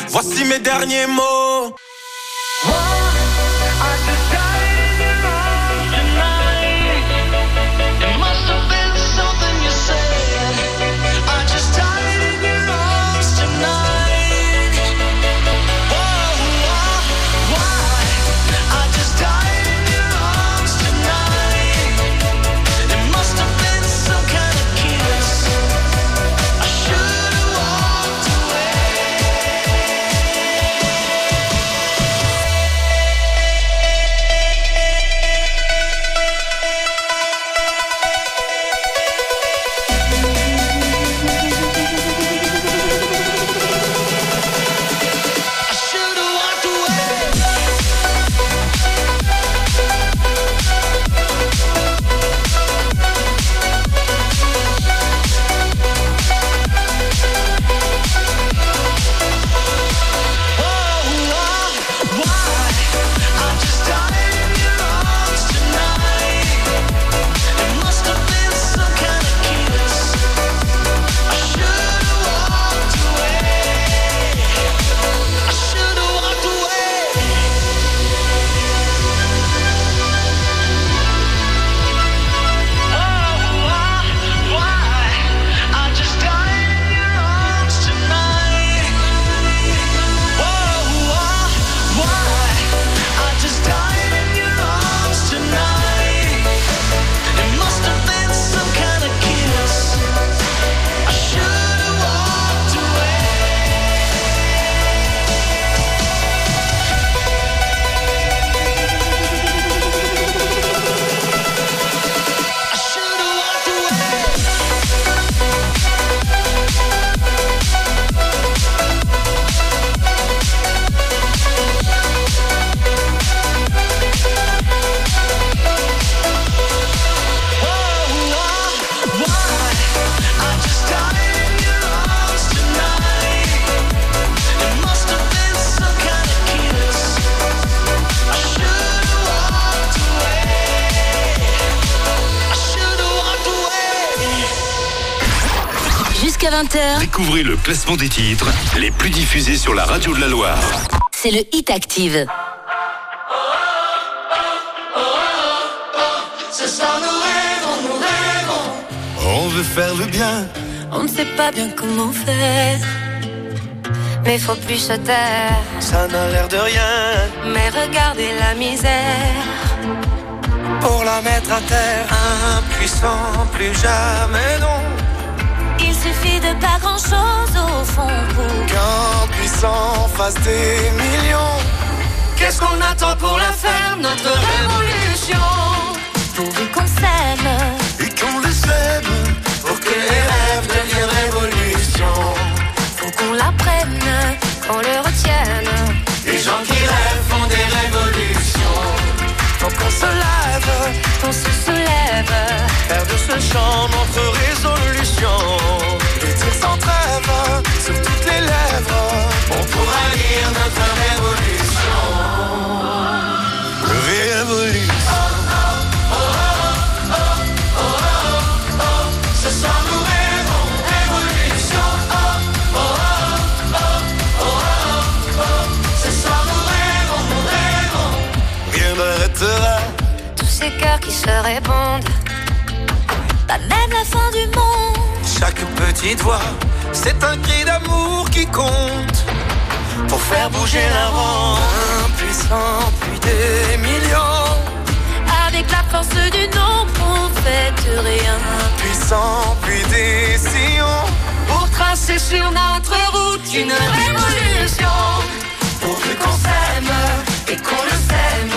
Voici mes derniers mots. 20h. Découvrez le classement des titres les plus diffusés sur la radio de la Loire. C'est le Hit Active. Ce soir nous rêvons, nous rêvons. On veut faire le bien. On ne sait pas bien comment faire. Mais faut plus se taire. Ça n'a l'air de rien. Mais regardez la misère. Pour la mettre à terre, impuissant, plus jamais non. Suffit de pas grand chose au fond pour Qu'un puissant fasse des millions. Qu'est-ce qu'on attend pour la faire, notre révolution? Pourvu qu'on s'aime. Et qu'on le sème pour que les rêves deviennent révolution. Faut qu'on l'apprenne, qu'on le retienne. Les gens qui rêvent font des révolutions. Faut qu'on se lève, Qu'on se soulève. de ce chant notre résolution. Le tir sans trêve sur toutes les lèvres. On pourra lire notre. Révolution. Se répondent. Pas même la fin du monde. Chaque petite voix, c'est un cri d'amour qui compte. Pour faire bouger la ronde. Impuissant, puis des millions. Avec la force du nombre, on fait rien. Puissant, puis des sillons. Pour tracer sur notre route une révolution Pourvu qu'on s'aime et qu'on le sème.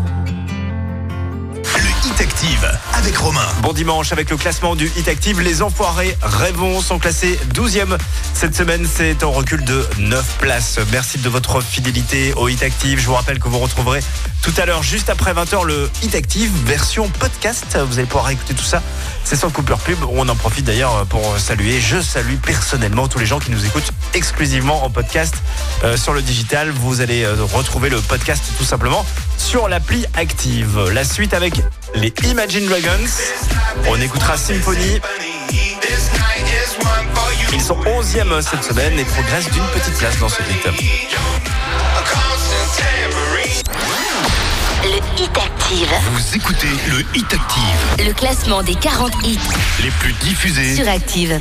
Avec Romain. Bon dimanche avec le classement du Hit Active. Les Enfoirés Rêvons sont classés 12e. Cette semaine, c'est en recul de 9 places. Merci de votre fidélité au Hit Active. Je vous rappelle que vous retrouverez tout à l'heure, juste après 20h, le Hit Active version podcast. Vous allez pouvoir écouter tout ça. C'est sans coupure pub. On en profite d'ailleurs pour saluer. Je salue personnellement tous les gens qui nous écoutent exclusivement en podcast euh, sur le digital. Vous allez euh, retrouver le podcast tout simplement sur l'appli Active. La suite avec les Imagine Dragons. On écoutera Symphony. Ils sont 11e cette semaine et progressent d'une petite place dans ce hit. Le Hit Active. Vous écoutez le Hit Active, Le classement des 40 hits les plus diffusés. sur Active.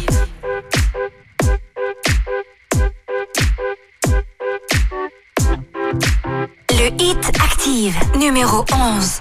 Le Hit Active, numéro 11.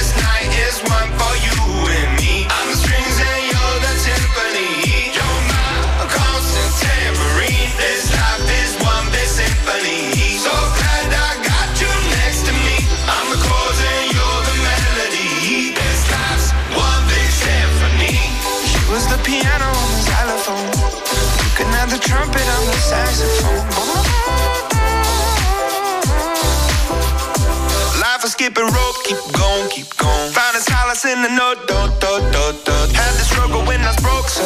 trumpet, I'm the saxophone. Life is skipping rope, keep going, keep going. Finding solace in the no, do, do, do, do. Had the struggle when I was broke, so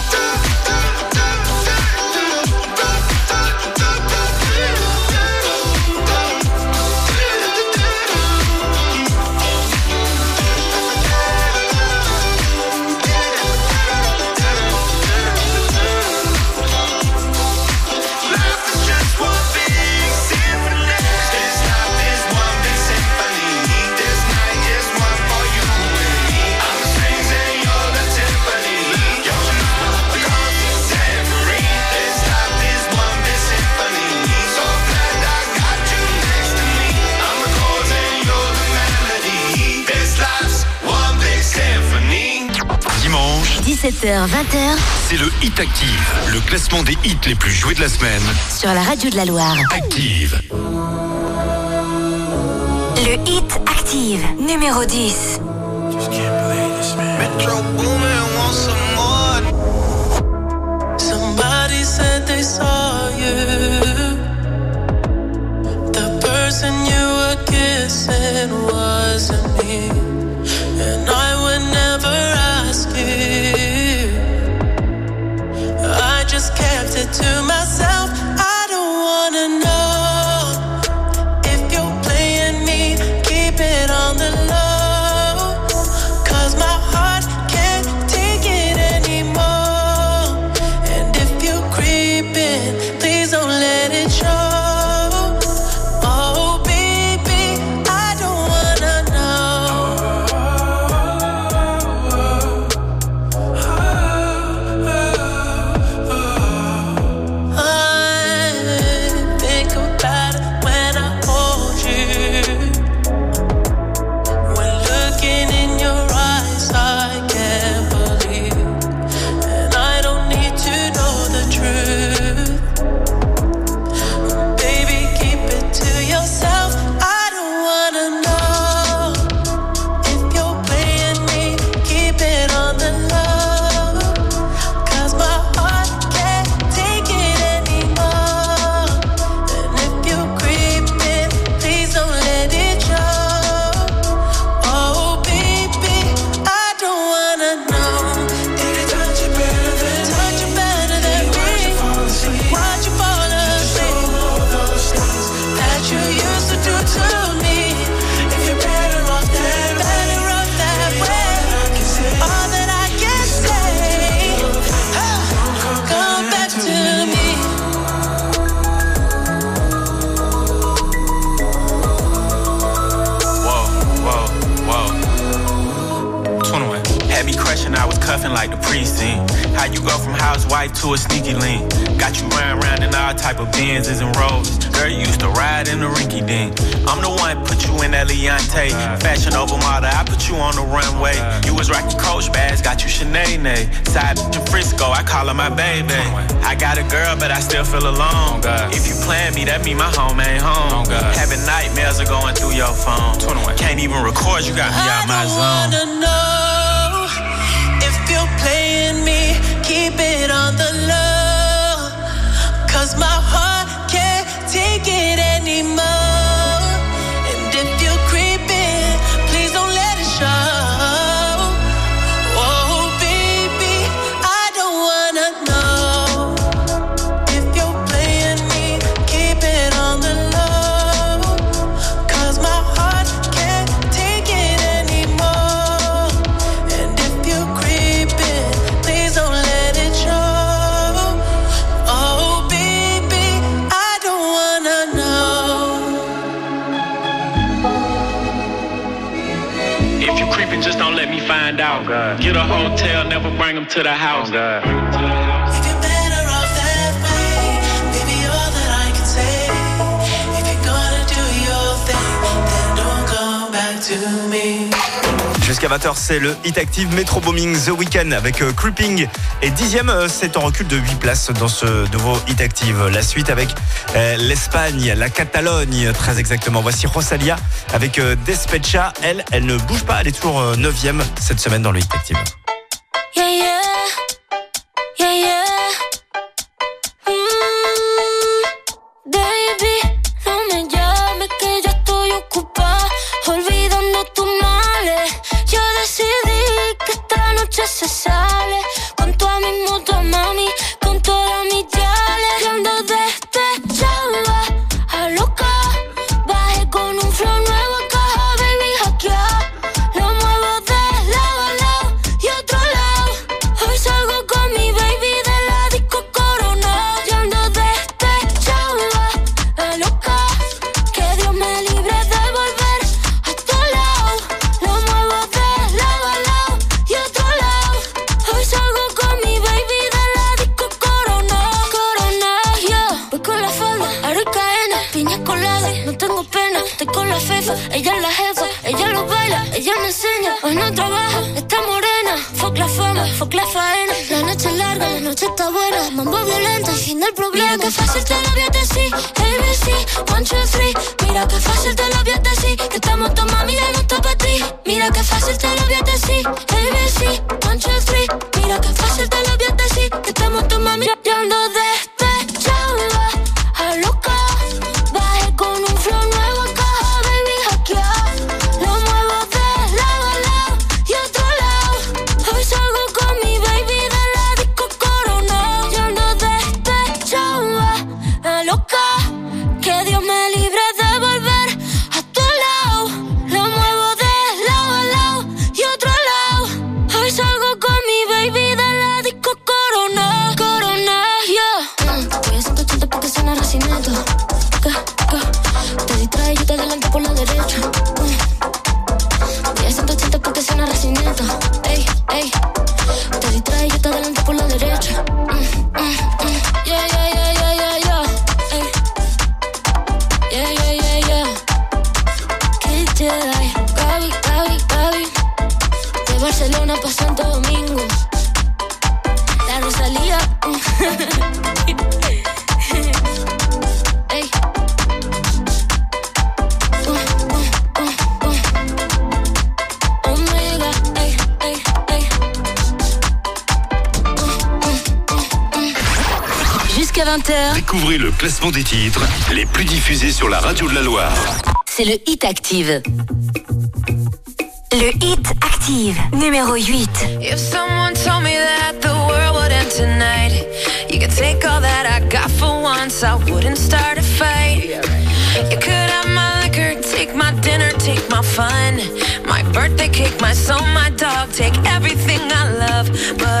17h, 20h. C'est le Hit Active, le classement des hits les plus joués de la semaine. Sur la radio de la Loire. Active. Le Hit Active, numéro 10. Just can't believe this man. Metro Boomin wants some more. Somebody said they saw you. The person you were kissing wasn't me. And I just kept it to myself. Tay. Fashion over model, I put you on the runway. You was rocking Coach bags, got you Shanae. Side to Frisco, I call her my baby. I got a girl, but I still feel alone. If you plan me, that mean my home ain't home. Having nightmares are going through your phone. Can't even record, you got me out my zone. Oh, Jusqu'à 20h, c'est le Hit Active Metro Booming The Weekend avec euh, Creeping. Et dixième, euh, c'est en recul de 8 places dans ce nouveau Hit Active. La suite avec euh, l'Espagne, la Catalogne, très exactement. Voici Rosalia avec euh, Despecha. Elle, elle ne bouge pas, elle est toujours 9 neuvième cette semaine dans le Hit Active. hoy no trabaja, está morena. Fuck la fama, fuck la faena. La noche es larga, la noche está buena. Mambo violento, el fin del problema. Mira que fácil te lo voy a decir. ABC, one, two, three. Mira que fácil te lo voy a decir. Que estamos tomando mami, no ti. Mira que fácil te lo voy a decir. découvrez le classement des titres les plus diffusés sur la radio de la Loire. C'est le Hit Active. Le Hit Active, numéro 8. If someone told me that the world would end tonight, you could take all that I got for once, I wouldn't start a fight. You could have my liquor, take my dinner, take my fun, my birthday cake, my soul, my dog, take everything I love, but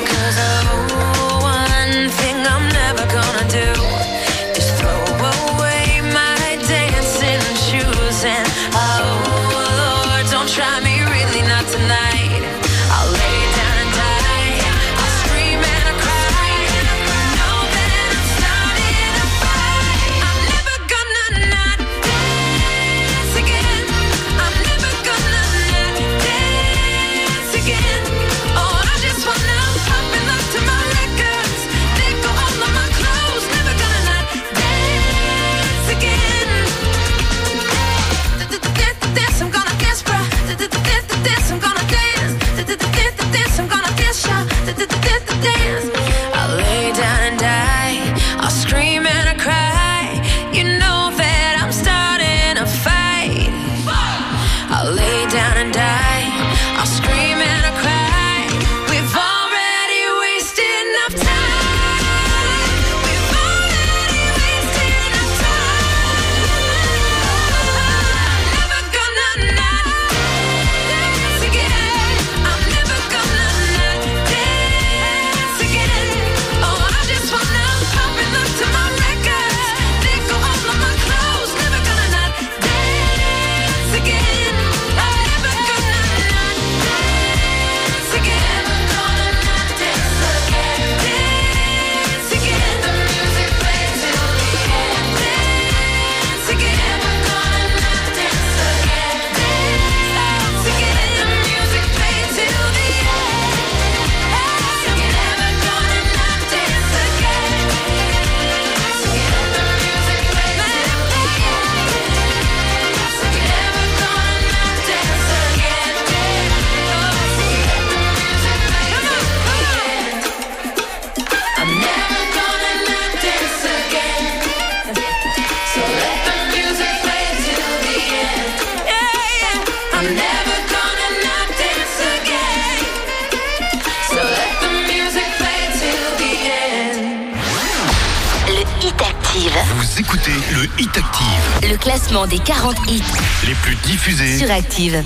Diffusés. sur Active.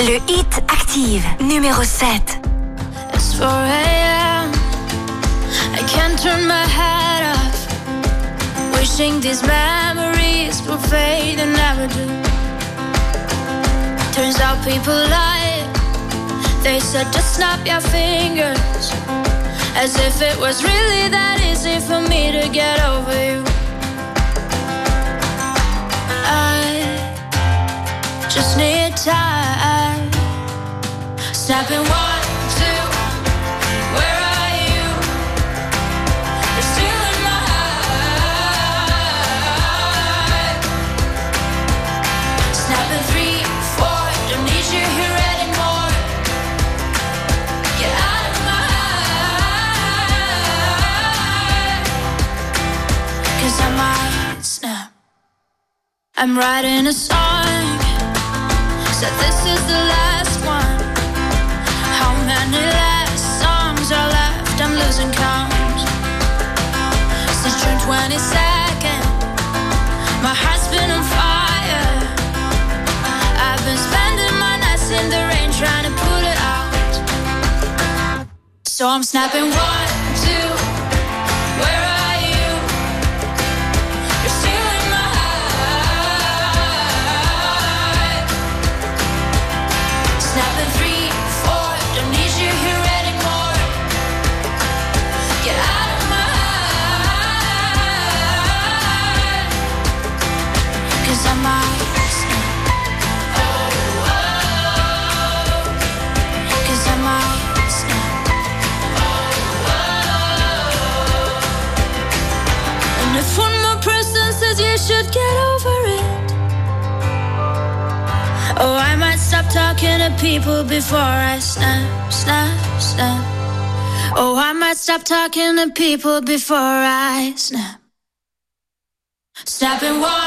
Le hit Active, numéro 7. It's 4 a.m. I can't turn my head off. Wishing these memories will fade and never do. Turns out people lie. They said just snap your fingers. As if it was really that easy for me to get over you. Just need time. Snapping one, two. Where are you? You're my heart. Three, four. Don't need you here anymore. Get out of my heart. Cause I might snap. I'm writing a song. So I'm snapping one, should get over it. Oh, I might stop talking to people before I snap, snap, snap. Oh, I might stop talking to people before I snap. Snapping one, two.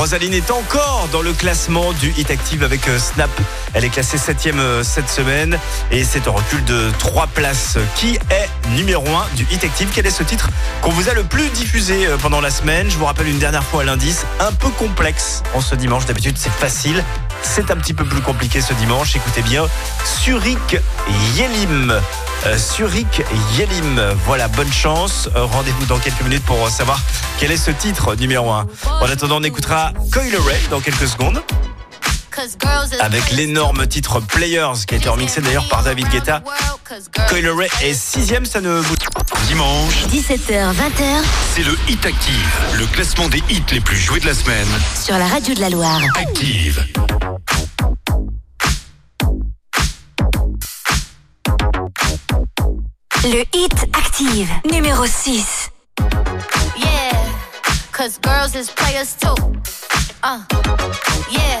Rosaline est encore dans le classement du Hit Active avec euh, Snap. Elle est classée 7 cette semaine et c'est un recul de 3 places. Qui est numéro 1 du Hit Active? Quel est ce titre qu'on vous a le plus diffusé euh, pendant la semaine? Je vous rappelle une dernière fois l'indice, un peu complexe en ce dimanche. D'habitude c'est facile. C'est un petit peu plus compliqué ce dimanche. Écoutez bien, Surik Yelim. Euh, Surik Yelim. Voilà, bonne chance. Euh, Rendez-vous dans quelques minutes pour euh, savoir quel est ce titre numéro 1. En attendant, on écoutera Coil Ray dans quelques secondes. Avec l'énorme titre Players qui a été remixé d'ailleurs par David Guetta. Coil Ray est sixième, ça ne vous... Dimanche, 17h, 20h c'est le Hit Active. Le classement des hits les plus joués de la semaine. sur la radio de la Loire. Active. Le hit Active, numéro 6. Yeah, cause girls is players too. Uh, yeah,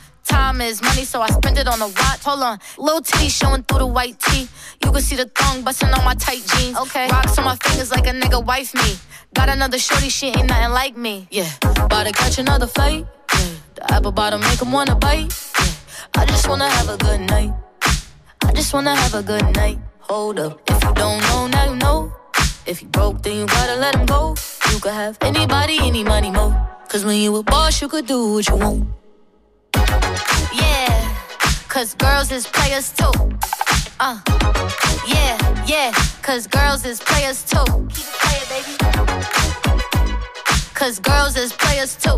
Time is money, so I spend it on a watch. Hold on, little T showing through the white tee. You can see the thong busting on my tight jeans. Okay, rocks on my fingers like a nigga wife me. Got another shorty, she ain't nothing like me. Yeah, about to catch another fight. Yeah, the apple bottom make 'em wanna bite. Yeah, I just wanna have a good night. I just wanna have a good night. Hold up, if you don't know, now you know. If you broke, then you gotta let him go. You could have anybody, any money, mo. Cause when you a boss, you could do what you want. Cause girls is players too. Uh, yeah, yeah, cause girls is players too. Keep it playing, baby. Cause girls is players too.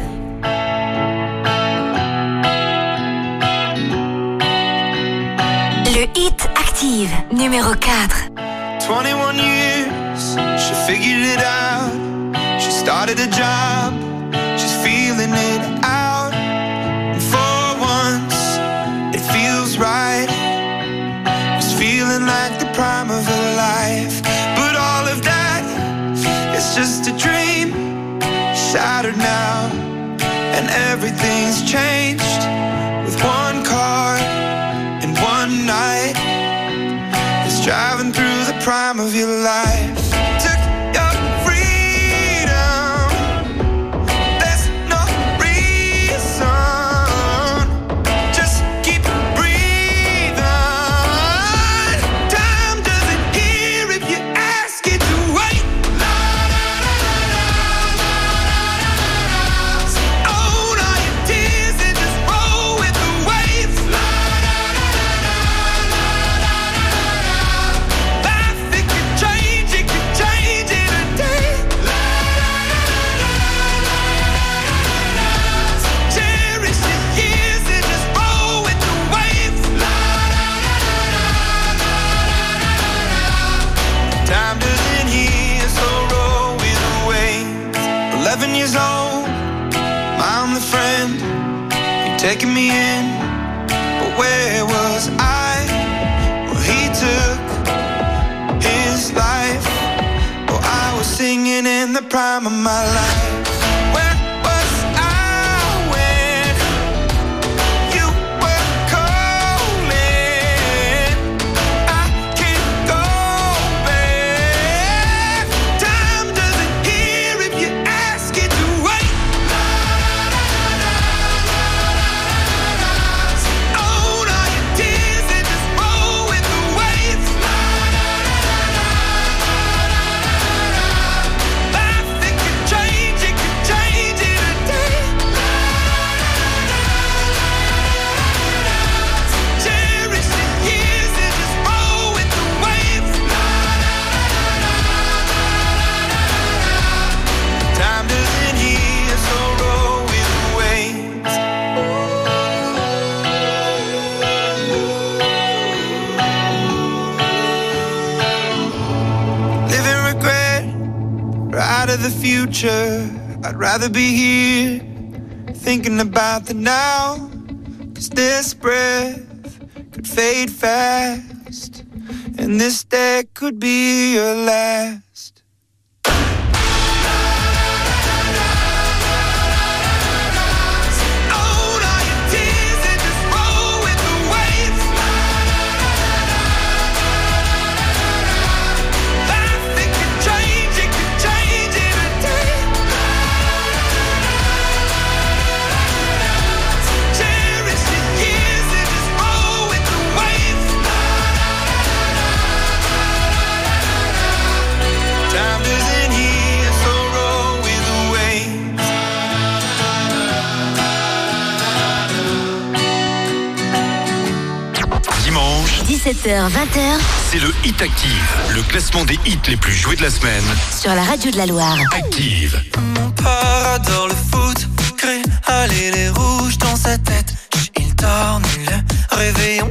classement des hits les plus joués de la semaine. Sur la radio de la Loire. Active. Mon père adore le foot, crée, allez les rouges dans sa tête. Il torne le réveillon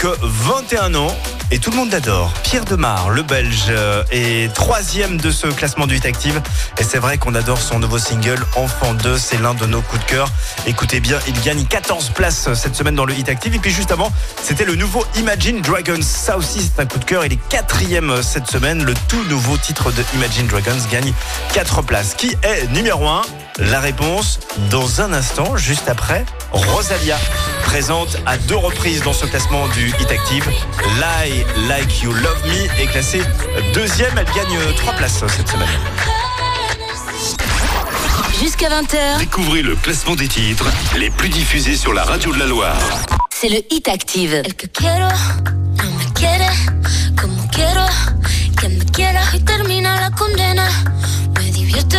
que 21 ans. Et tout le monde l'adore. Pierre Demar, le Belge, euh, est troisième de ce classement du Hit Active. Et c'est vrai qu'on adore son nouveau single, Enfant 2. C'est l'un de nos coups de cœur. Écoutez bien, il gagne 14 places cette semaine dans le Hit Active. Et puis juste avant, c'était le nouveau Imagine Dragons. Ça aussi, c'est un coup de cœur. Il est quatrième cette semaine. Le tout nouveau titre de Imagine Dragons gagne 4 places. Qui est numéro 1 La réponse dans un instant, juste après Rosalia, présente à deux reprises dans ce classement du Hit Active. Lie Like You Love Me est classée deuxième. Elle gagne trois places cette semaine. Jusqu'à 20h, Découvrez le classement des titres les plus diffusés sur la radio de la Loire. c'est le Hit Active. El que quiero no me quiere como quiero que me quiera y termina la condena. Me divierte,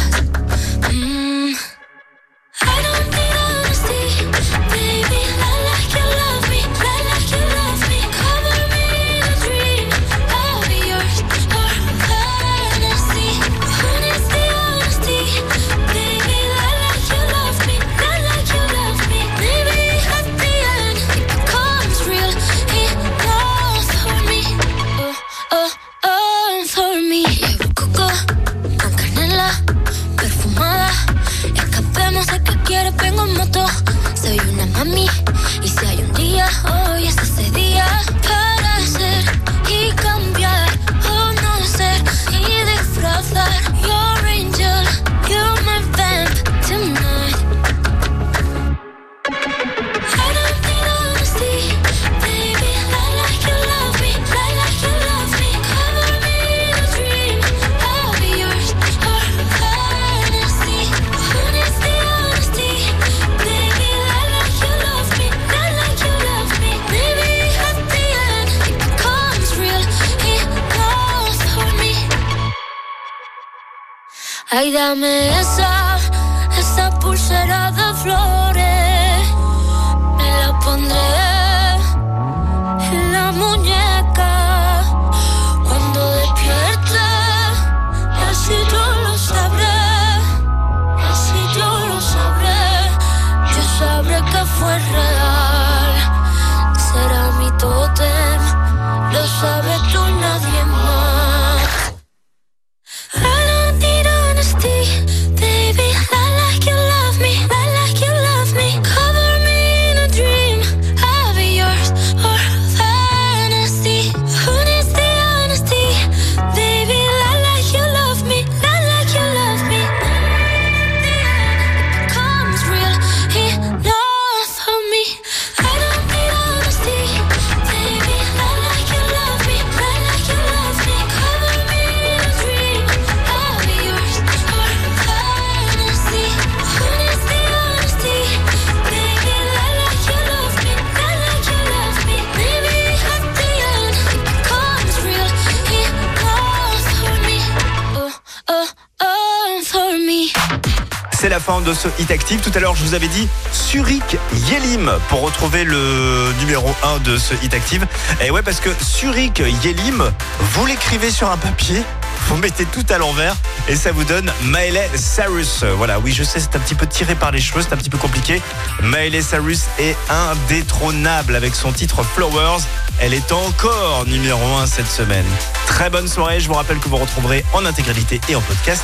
toujours. Ay, dame esa, esa pulsera ce Hit Active. Tout à l'heure, je vous avais dit Surik Yelim pour retrouver le numéro 1 de ce Hit Active. Et ouais, parce que Surik Yelim, vous l'écrivez sur un papier, vous mettez tout à l'envers et ça vous donne Miley Cyrus. Voilà, oui, je sais, c'est un petit peu tiré par les cheveux, c'est un petit peu compliqué. Miley Cyrus est indétrônable avec son titre Flowers. Elle est encore numéro 1 cette semaine. Très bonne soirée. Je vous rappelle que vous retrouverez en intégralité et en podcast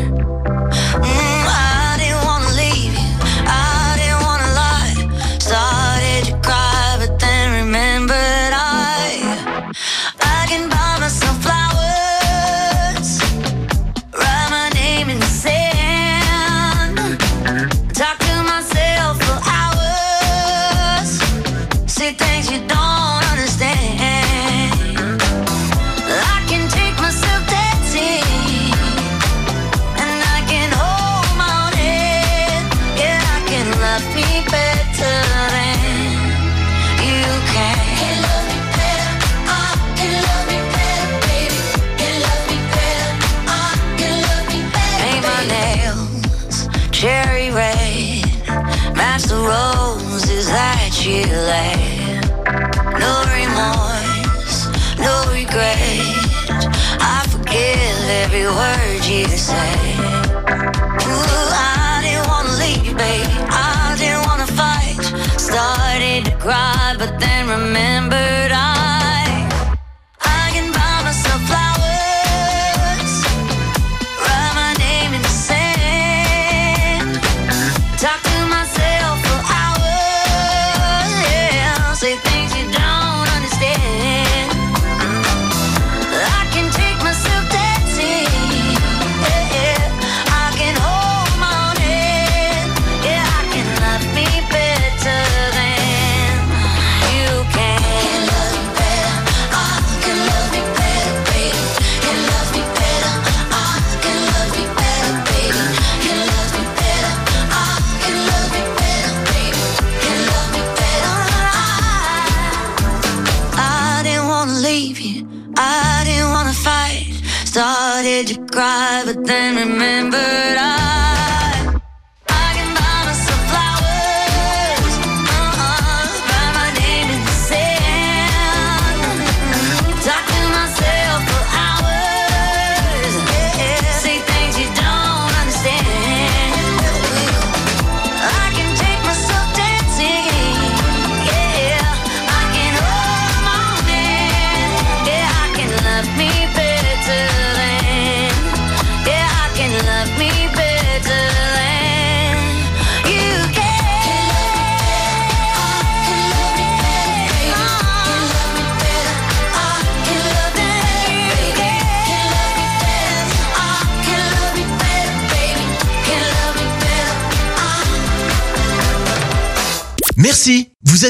but then remember